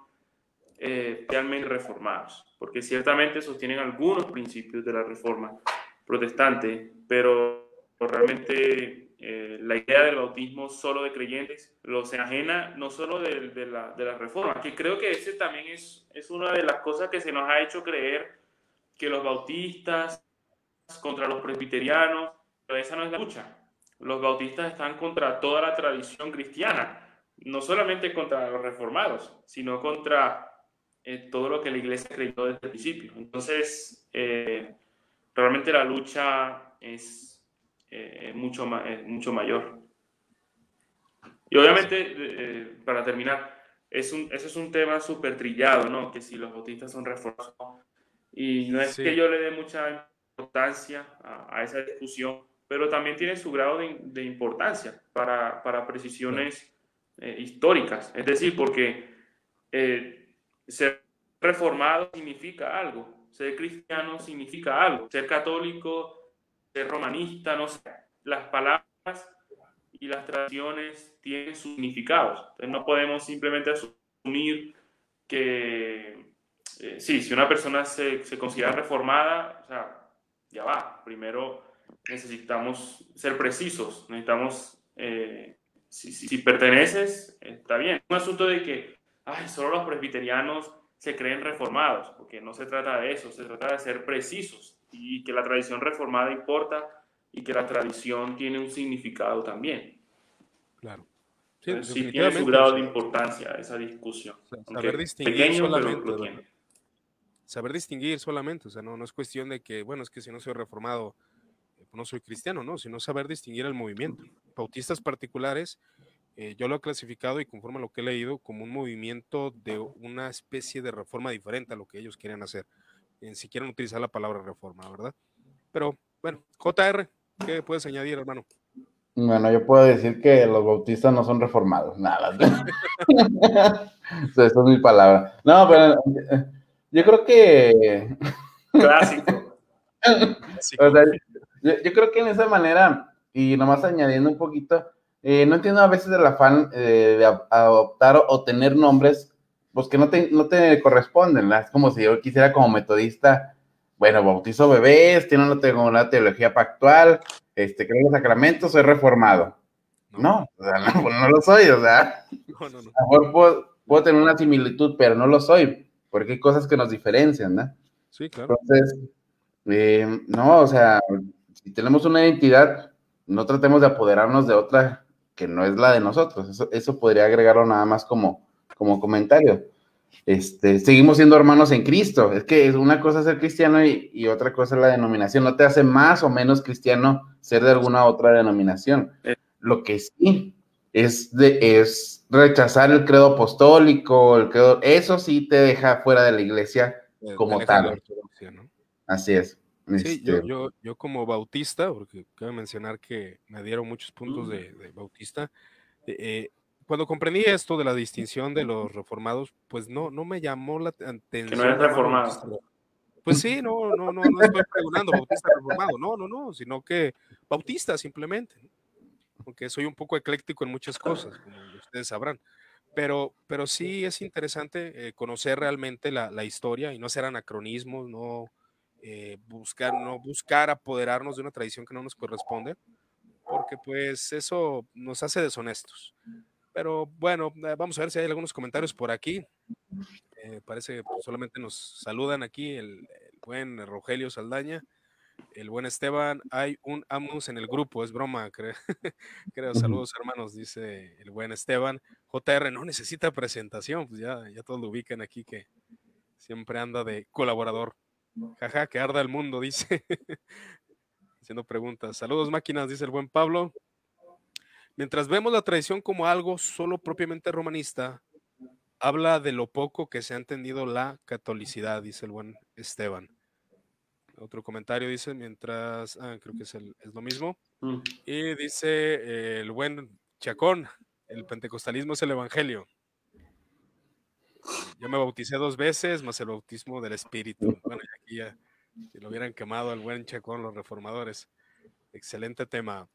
eh, realmente reformados, porque ciertamente sostienen algunos principios de la reforma protestante, pero realmente eh, la idea del bautismo solo de creyentes los enajena no solo de, de, la, de, la, reforma, que creo que ese también es, es una de las cosas que se nos ha hecho creer que los bautistas contra los presbiterianos, pero esa no es la lucha. Los bautistas están contra toda la tradición cristiana, no solamente contra los reformados, sino contra eh, todo lo que la iglesia creyó desde el principio. Entonces, eh, realmente la lucha es eh, mucho, mucho mayor. Y obviamente, eh, para terminar, es un, ese es un tema súper trillado, ¿no? Que si los bautistas son reformados. Y no es que yo le dé mucha importancia a, esa discusión, pero también tiene su grado de, importancia para, para precisiones eh, históricas. Es decir, porque ser reformado significa algo, ser cristiano significa algo, ser católico romanista, no sé, las palabras y las tradiciones tienen significados. Entonces no podemos simplemente asumir que, eh, sí, si una persona se, considera reformada, o sea, ya va, primero necesitamos ser precisos, necesitamos, eh, si, si, perteneces, está bien. Un asunto de que, ay, solo los presbiterianos se creen reformados, porque no se trata de eso, se trata de ser precisos y que la tradición reformada importa y que la tradición tiene un significado también. Claro. Sí, tiene su grado de importancia esa discusión. saber distinguir solamente. Saber distinguir solamente, o sea, no, no es cuestión de que, bueno, es que si no soy reformado, eh, no soy cristiano, no, sino saber distinguir el movimiento. Bautistas particulares, eh, yo lo he clasificado y conforme a lo que he leído, como un movimiento de una especie de reforma diferente a lo que ellos quieren hacer si quieren utilizar la palabra reforma, ¿verdad? Pero bueno, JR, ¿qué puedes añadir, hermano? Bueno, yo puedo decir que los bautistas no son reformados, nada. Esa es mi palabra. No, pero yo creo que. Clásico. yo, creo que en esa manera, y nomás añadiendo un poquito, eh, no entiendo a veces el afán eh, de adoptar o tener nombres pues que no te, no te corresponden, Es como si yo quisiera como metodista, bueno, bautizo bebés, tiene una, una teología pactual, este, creo en los sacramentos, soy reformado. No, o sea, no, pues no, lo soy, o sea, no, no, a lo mejor puedo, tener una similitud, pero no lo soy, porque hay cosas que nos diferencian, ¿no? Sí, claro. Entonces, eh, no, o sea, si tenemos una identidad, no tratemos de apoderarnos de otra que no es la de nosotros. Eso, eso podría agregarlo nada más como, como comentario. Este, seguimos siendo hermanos en Cristo. Es que es una cosa ser cristiano y, otra cosa es la denominación. No te hace más o menos cristiano ser de alguna otra denominación. Lo que sí es, de, es rechazar el credo apostólico, el credo, eso sí te deja fuera de la iglesia como tal. Así es. Sí, este yo, yo, como bautista, porque quiero mencionar que me dieron muchos puntos mm. de, de bautista, eh, cuando comprendí esto de la distinción de los reformados, pues no, no me llamó la atención. Que no eres reformado. Pues sí, no, no, no, no estoy preguntando bautista reformado, no, no, no, sino que bautista simplemente, porque soy un poco ecléctico en muchas cosas, como ustedes sabrán. Pero, pero sí es interesante eh, conocer realmente la, la, historia y no hacer anacronismos, no, eh, buscar, no buscar apoderarnos de una tradición que no nos corresponde, porque pues eso nos hace deshonestos. Pero bueno, eh, vamos a ver si hay algunos comentarios por aquí. Eh, parece que solamente nos saludan aquí el, el, buen Rogelio Saldaña, el buen Esteban. Hay un Amus en el grupo, es broma, creo. creo. Saludos, hermanos, dice el buen Esteban. JR no necesita presentación, pues ya, ya todos lo ubican aquí que siempre anda de colaborador. Jaja, que arda el mundo, dice. Haciendo preguntas. Saludos, máquinas, dice el buen Pablo. Mientras vemos la tradición como algo solo propiamente romanista, habla de lo poco que se ha entendido la catolicidad, dice el buen Esteban. Otro comentario dice, mientras, ah, creo que es, el, es lo mismo. Mm. Y dice eh, el buen Chacón, el pentecostalismo es el evangelio. Yo me bauticé dos veces, más el bautismo del Espíritu. Bueno, y aquí ya, si lo hubieran quemado al buen Chacón, los reformadores. Excelente tema.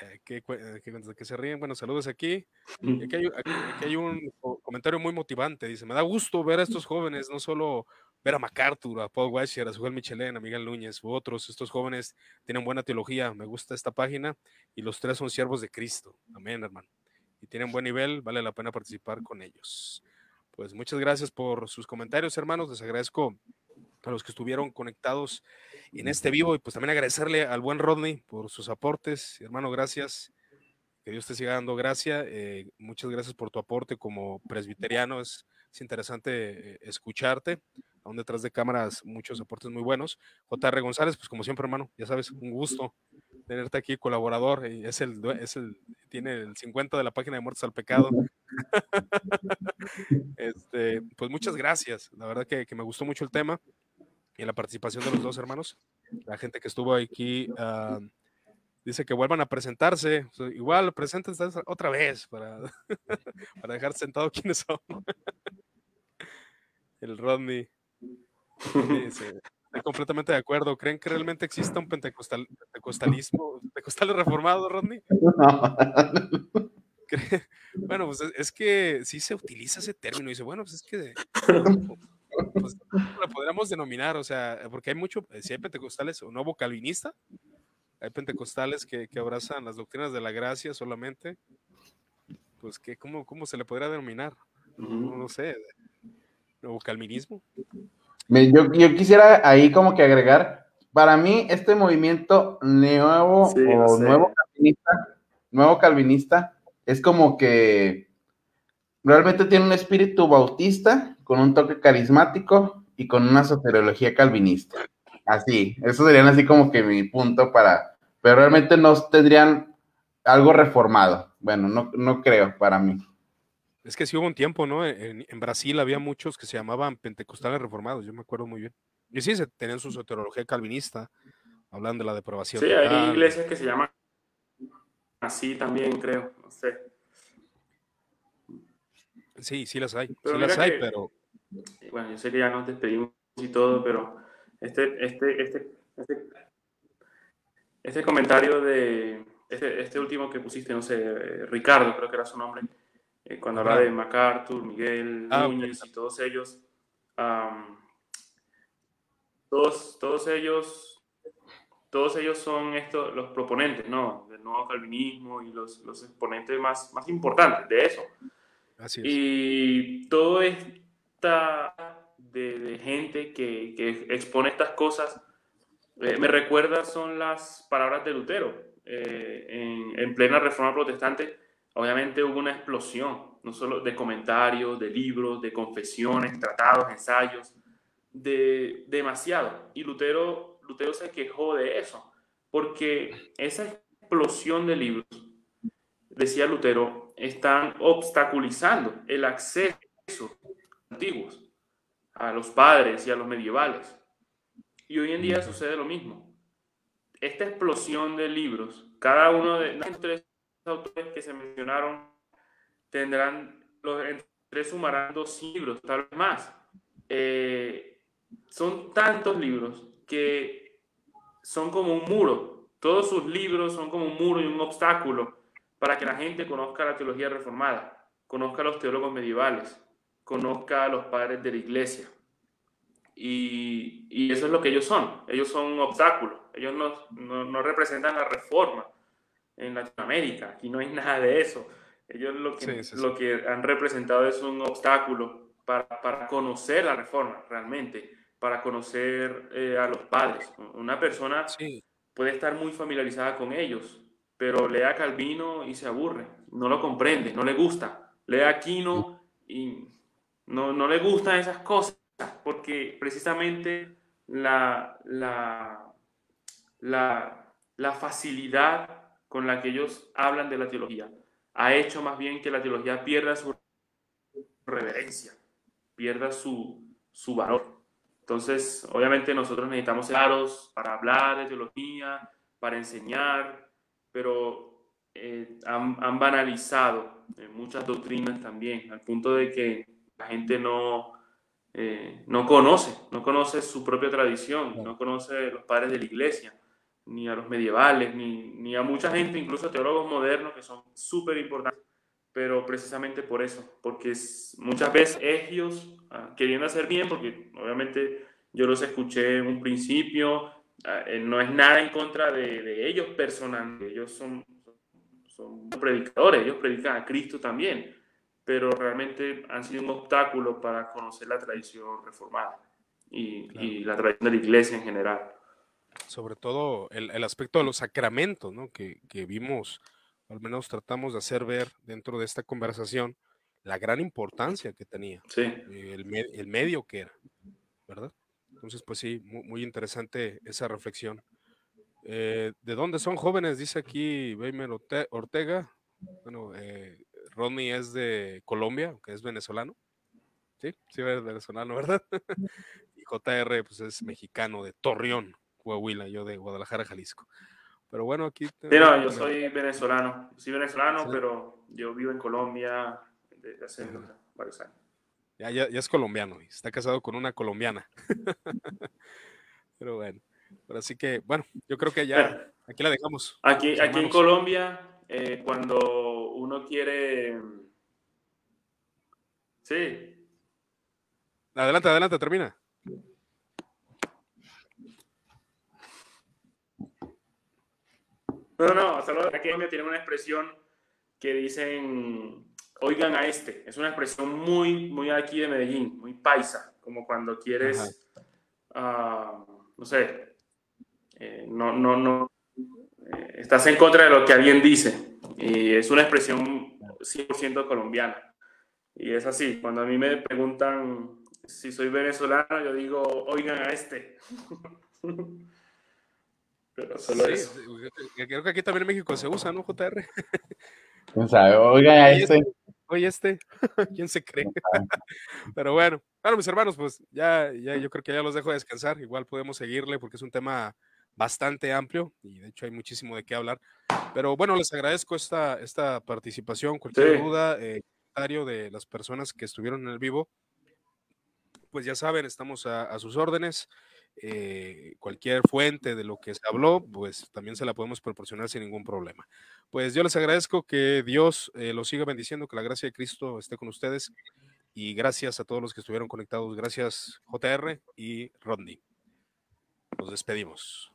Eh, ¿qué, que, se ríen. Bueno, saludos aquí. Aquí hay, aquí hay, un comentario muy motivante. Dice, me da gusto ver a estos jóvenes, no solo ver a MacArthur, a Paul Washer, a Suel Michelén, a Miguel Núñez u otros. Estos jóvenes tienen buena teología. Me gusta esta página y los tres son siervos de Cristo. Amén, hermano. Y tienen buen nivel, vale la pena participar con ellos. Pues muchas gracias por sus comentarios, hermanos. Les agradezco a los que estuvieron conectados en este vivo y pues también agradecerle al buen Rodney por sus aportes. Hermano, gracias. Que Dios te siga dando gracia. Eh, muchas gracias por tu aporte como presbiteriano. Es, es interesante eh, escucharte. Aún detrás de cámaras, muchos aportes muy buenos. JR González, pues como siempre, hermano, ya sabes, un gusto tenerte aquí, colaborador. Y es el, es el, tiene el 50 de la página de Muertos al Pecado. este, pues muchas gracias. La verdad que, que me gustó mucho el tema y la participación de los dos hermanos. La gente que estuvo aquí uh, dice que vuelvan a presentarse. igual, preséntense otra vez para, para dejar sentado quiénes son. El Rodney. Dice, estoy completamente de acuerdo. ¿Creen que realmente exista un pentecostal, pentecostalismo, pentecostal reformado, Rodney? Bueno, pues es que sí se utiliza ese término. Dice, bueno, pues es que pues, la podríamos denominar? O sea, porque hay mucho, eh, si hay pentecostales o nuevo calvinista, hay pentecostales que, que, abrazan las doctrinas de la gracia solamente, pues que cómo, cómo se le podría denominar? No, no sé, nuevo calvinismo. Yo, yo, quisiera ahí como que agregar, para mí este movimiento nuevo o nuevo calvinista, nuevo calvinista es como que realmente tiene un espíritu bautista con un toque carismático y con una soteriología calvinista. Así, eso serían así como que mi punto para, pero realmente no tendrían algo reformado. Bueno, no, no creo para mí. Es que sí hubo un tiempo, ¿no? En, Brasil había muchos que se llamaban pentecostales reformados, yo me acuerdo muy bien. Y sí, se tenían su soteriología calvinista, hablando de la depravación. Sí, hay iglesias que se llaman así también, creo, no sé. Sí, sí las hay, sí las hay, pero... Bueno, yo sé que ya nos despedimos y todo, pero este, este, este, este, este comentario de, este, este último que pusiste, no sé, Ricardo, creo que era su nombre, eh, cuando habla de MacArthur, Miguel, ah, Núñez y todos ellos, todos, todos ellos, todos ellos son estos, los proponentes, ¿no? Del nuevo calvinismo y los, los exponentes más, más importantes de eso. Y todo esta de, gente que, que, expone estas cosas, eh, me recuerda son las palabras de Lutero. Eh, en, en, plena reforma protestante, obviamente hubo una explosión, no solo de comentarios, de libros, de confesiones, tratados, ensayos, de demasiado. Y Lutero, Lutero se quejó de eso, porque esa explosión de libros, decía Lutero, están obstaculizando el acceso antiguos a los padres y a los medievales. Y hoy en día sucede lo mismo. Esta explosión de libros, cada uno de los tres autores que se mencionaron tendrán, los entre sumarán dos libros, tal vez más. Eh, son tantos libros que son como un muro. Todos sus libros son como un muro y un obstáculo para que la gente conozca la teología reformada, conozca a los teólogos medievales, conozca a los padres de la iglesia. Y, y eso es lo que ellos son. Ellos son un obstáculo. Ellos no, no, representan la reforma en Latinoamérica. Aquí no hay nada de eso. Ellos lo que, lo que han representado es un obstáculo para, para conocer la reforma realmente, para conocer eh, a los padres. Una persona puede estar muy familiarizada con ellos, pero lee a Calvino y se aburre, no lo comprende, no le gusta. Lee a Aquino y no, no le gustan esas cosas, porque precisamente la, la, la, facilidad con la que ellos hablan de la teología ha hecho más bien que la teología pierda su reverencia, pierda su, su valor. Entonces, obviamente nosotros necesitamos claros para hablar de teología, para enseñar, pero eh, han, banalizado muchas doctrinas también, al punto de que la gente no, eh, no conoce, no conoce su propia tradición, no conoce los padres de la iglesia, ni a los medievales, ni, ni a mucha gente, incluso teólogos modernos, que son súper importantes, pero precisamente por eso, porque muchas veces ellos, ah, queriendo hacer bien, porque obviamente yo los escuché en un principio, ah, eh, no es nada en contra de, de ellos personalmente, ellos son, son predicadores, ellos predican a Cristo también, pero realmente han sido un obstáculo para conocer la tradición reformada y, y la tradición de la iglesia en general sobre todo el, el, aspecto de los sacramentos, ¿no? Que, que, vimos, al menos tratamos de hacer ver dentro de esta conversación, la gran importancia que tenía, sí. el, el, medio que era, ¿verdad? Entonces, pues sí, muy, muy interesante esa reflexión. Eh, ¿De dónde son jóvenes? Dice aquí Weimer Ortega. Bueno, eh, Rodney es de Colombia, que es venezolano. Sí, sí, es venezolano, ¿verdad? y JR, pues es mexicano de Torreón, Coahuila, yo de Guadalajara, Jalisco. Pero bueno, aquí... Sí, no, yo soy venezolano. Soy venezolano, pero yo vivo en Colombia desde hace varios años. Ya, ya, ya, es colombiano y está casado con una colombiana. pero bueno, pero así que, bueno, yo creo que ya aquí la dejamos. Aquí, aquí en Colombia, eh, cuando uno quiere... Sí. Adelante, adelante, termina. No, no, solo aquí me tienen una expresión que dicen, oigan a este. Es una expresión muy, muy aquí de Medellín, muy paisa, como cuando quieres, uh, no sé, eh, no, no, no, eh, estás en contra de lo que alguien dice. Y es una expresión 100% colombiana. Y es así, cuando a mí me preguntan si soy venezolano, yo digo, oigan a este. Pero solo eso. Creo que aquí también en México se usa, ¿no, JR? ¿Quién sabe? Oiga, este. Oye, este. ¿Quién se cree? Pero bueno, bueno, mis hermanos, pues ya, ya yo creo que ya los dejo descansar. Igual podemos seguirle porque es un tema bastante amplio y de hecho hay muchísimo de qué hablar. Pero bueno, les agradezco esta, esta participación. Cualquier duda, eh, comentario de las personas que estuvieron en el vivo, pues ya saben, estamos a, a sus órdenes. Eh, cualquier fuente de lo que se habló, pues también se la podemos proporcionar sin ningún problema. Pues yo les agradezco que Dios eh, los siga bendiciendo, que la gracia de Cristo esté con ustedes y gracias a todos los que estuvieron conectados. Gracias JR y Rodney. Nos despedimos.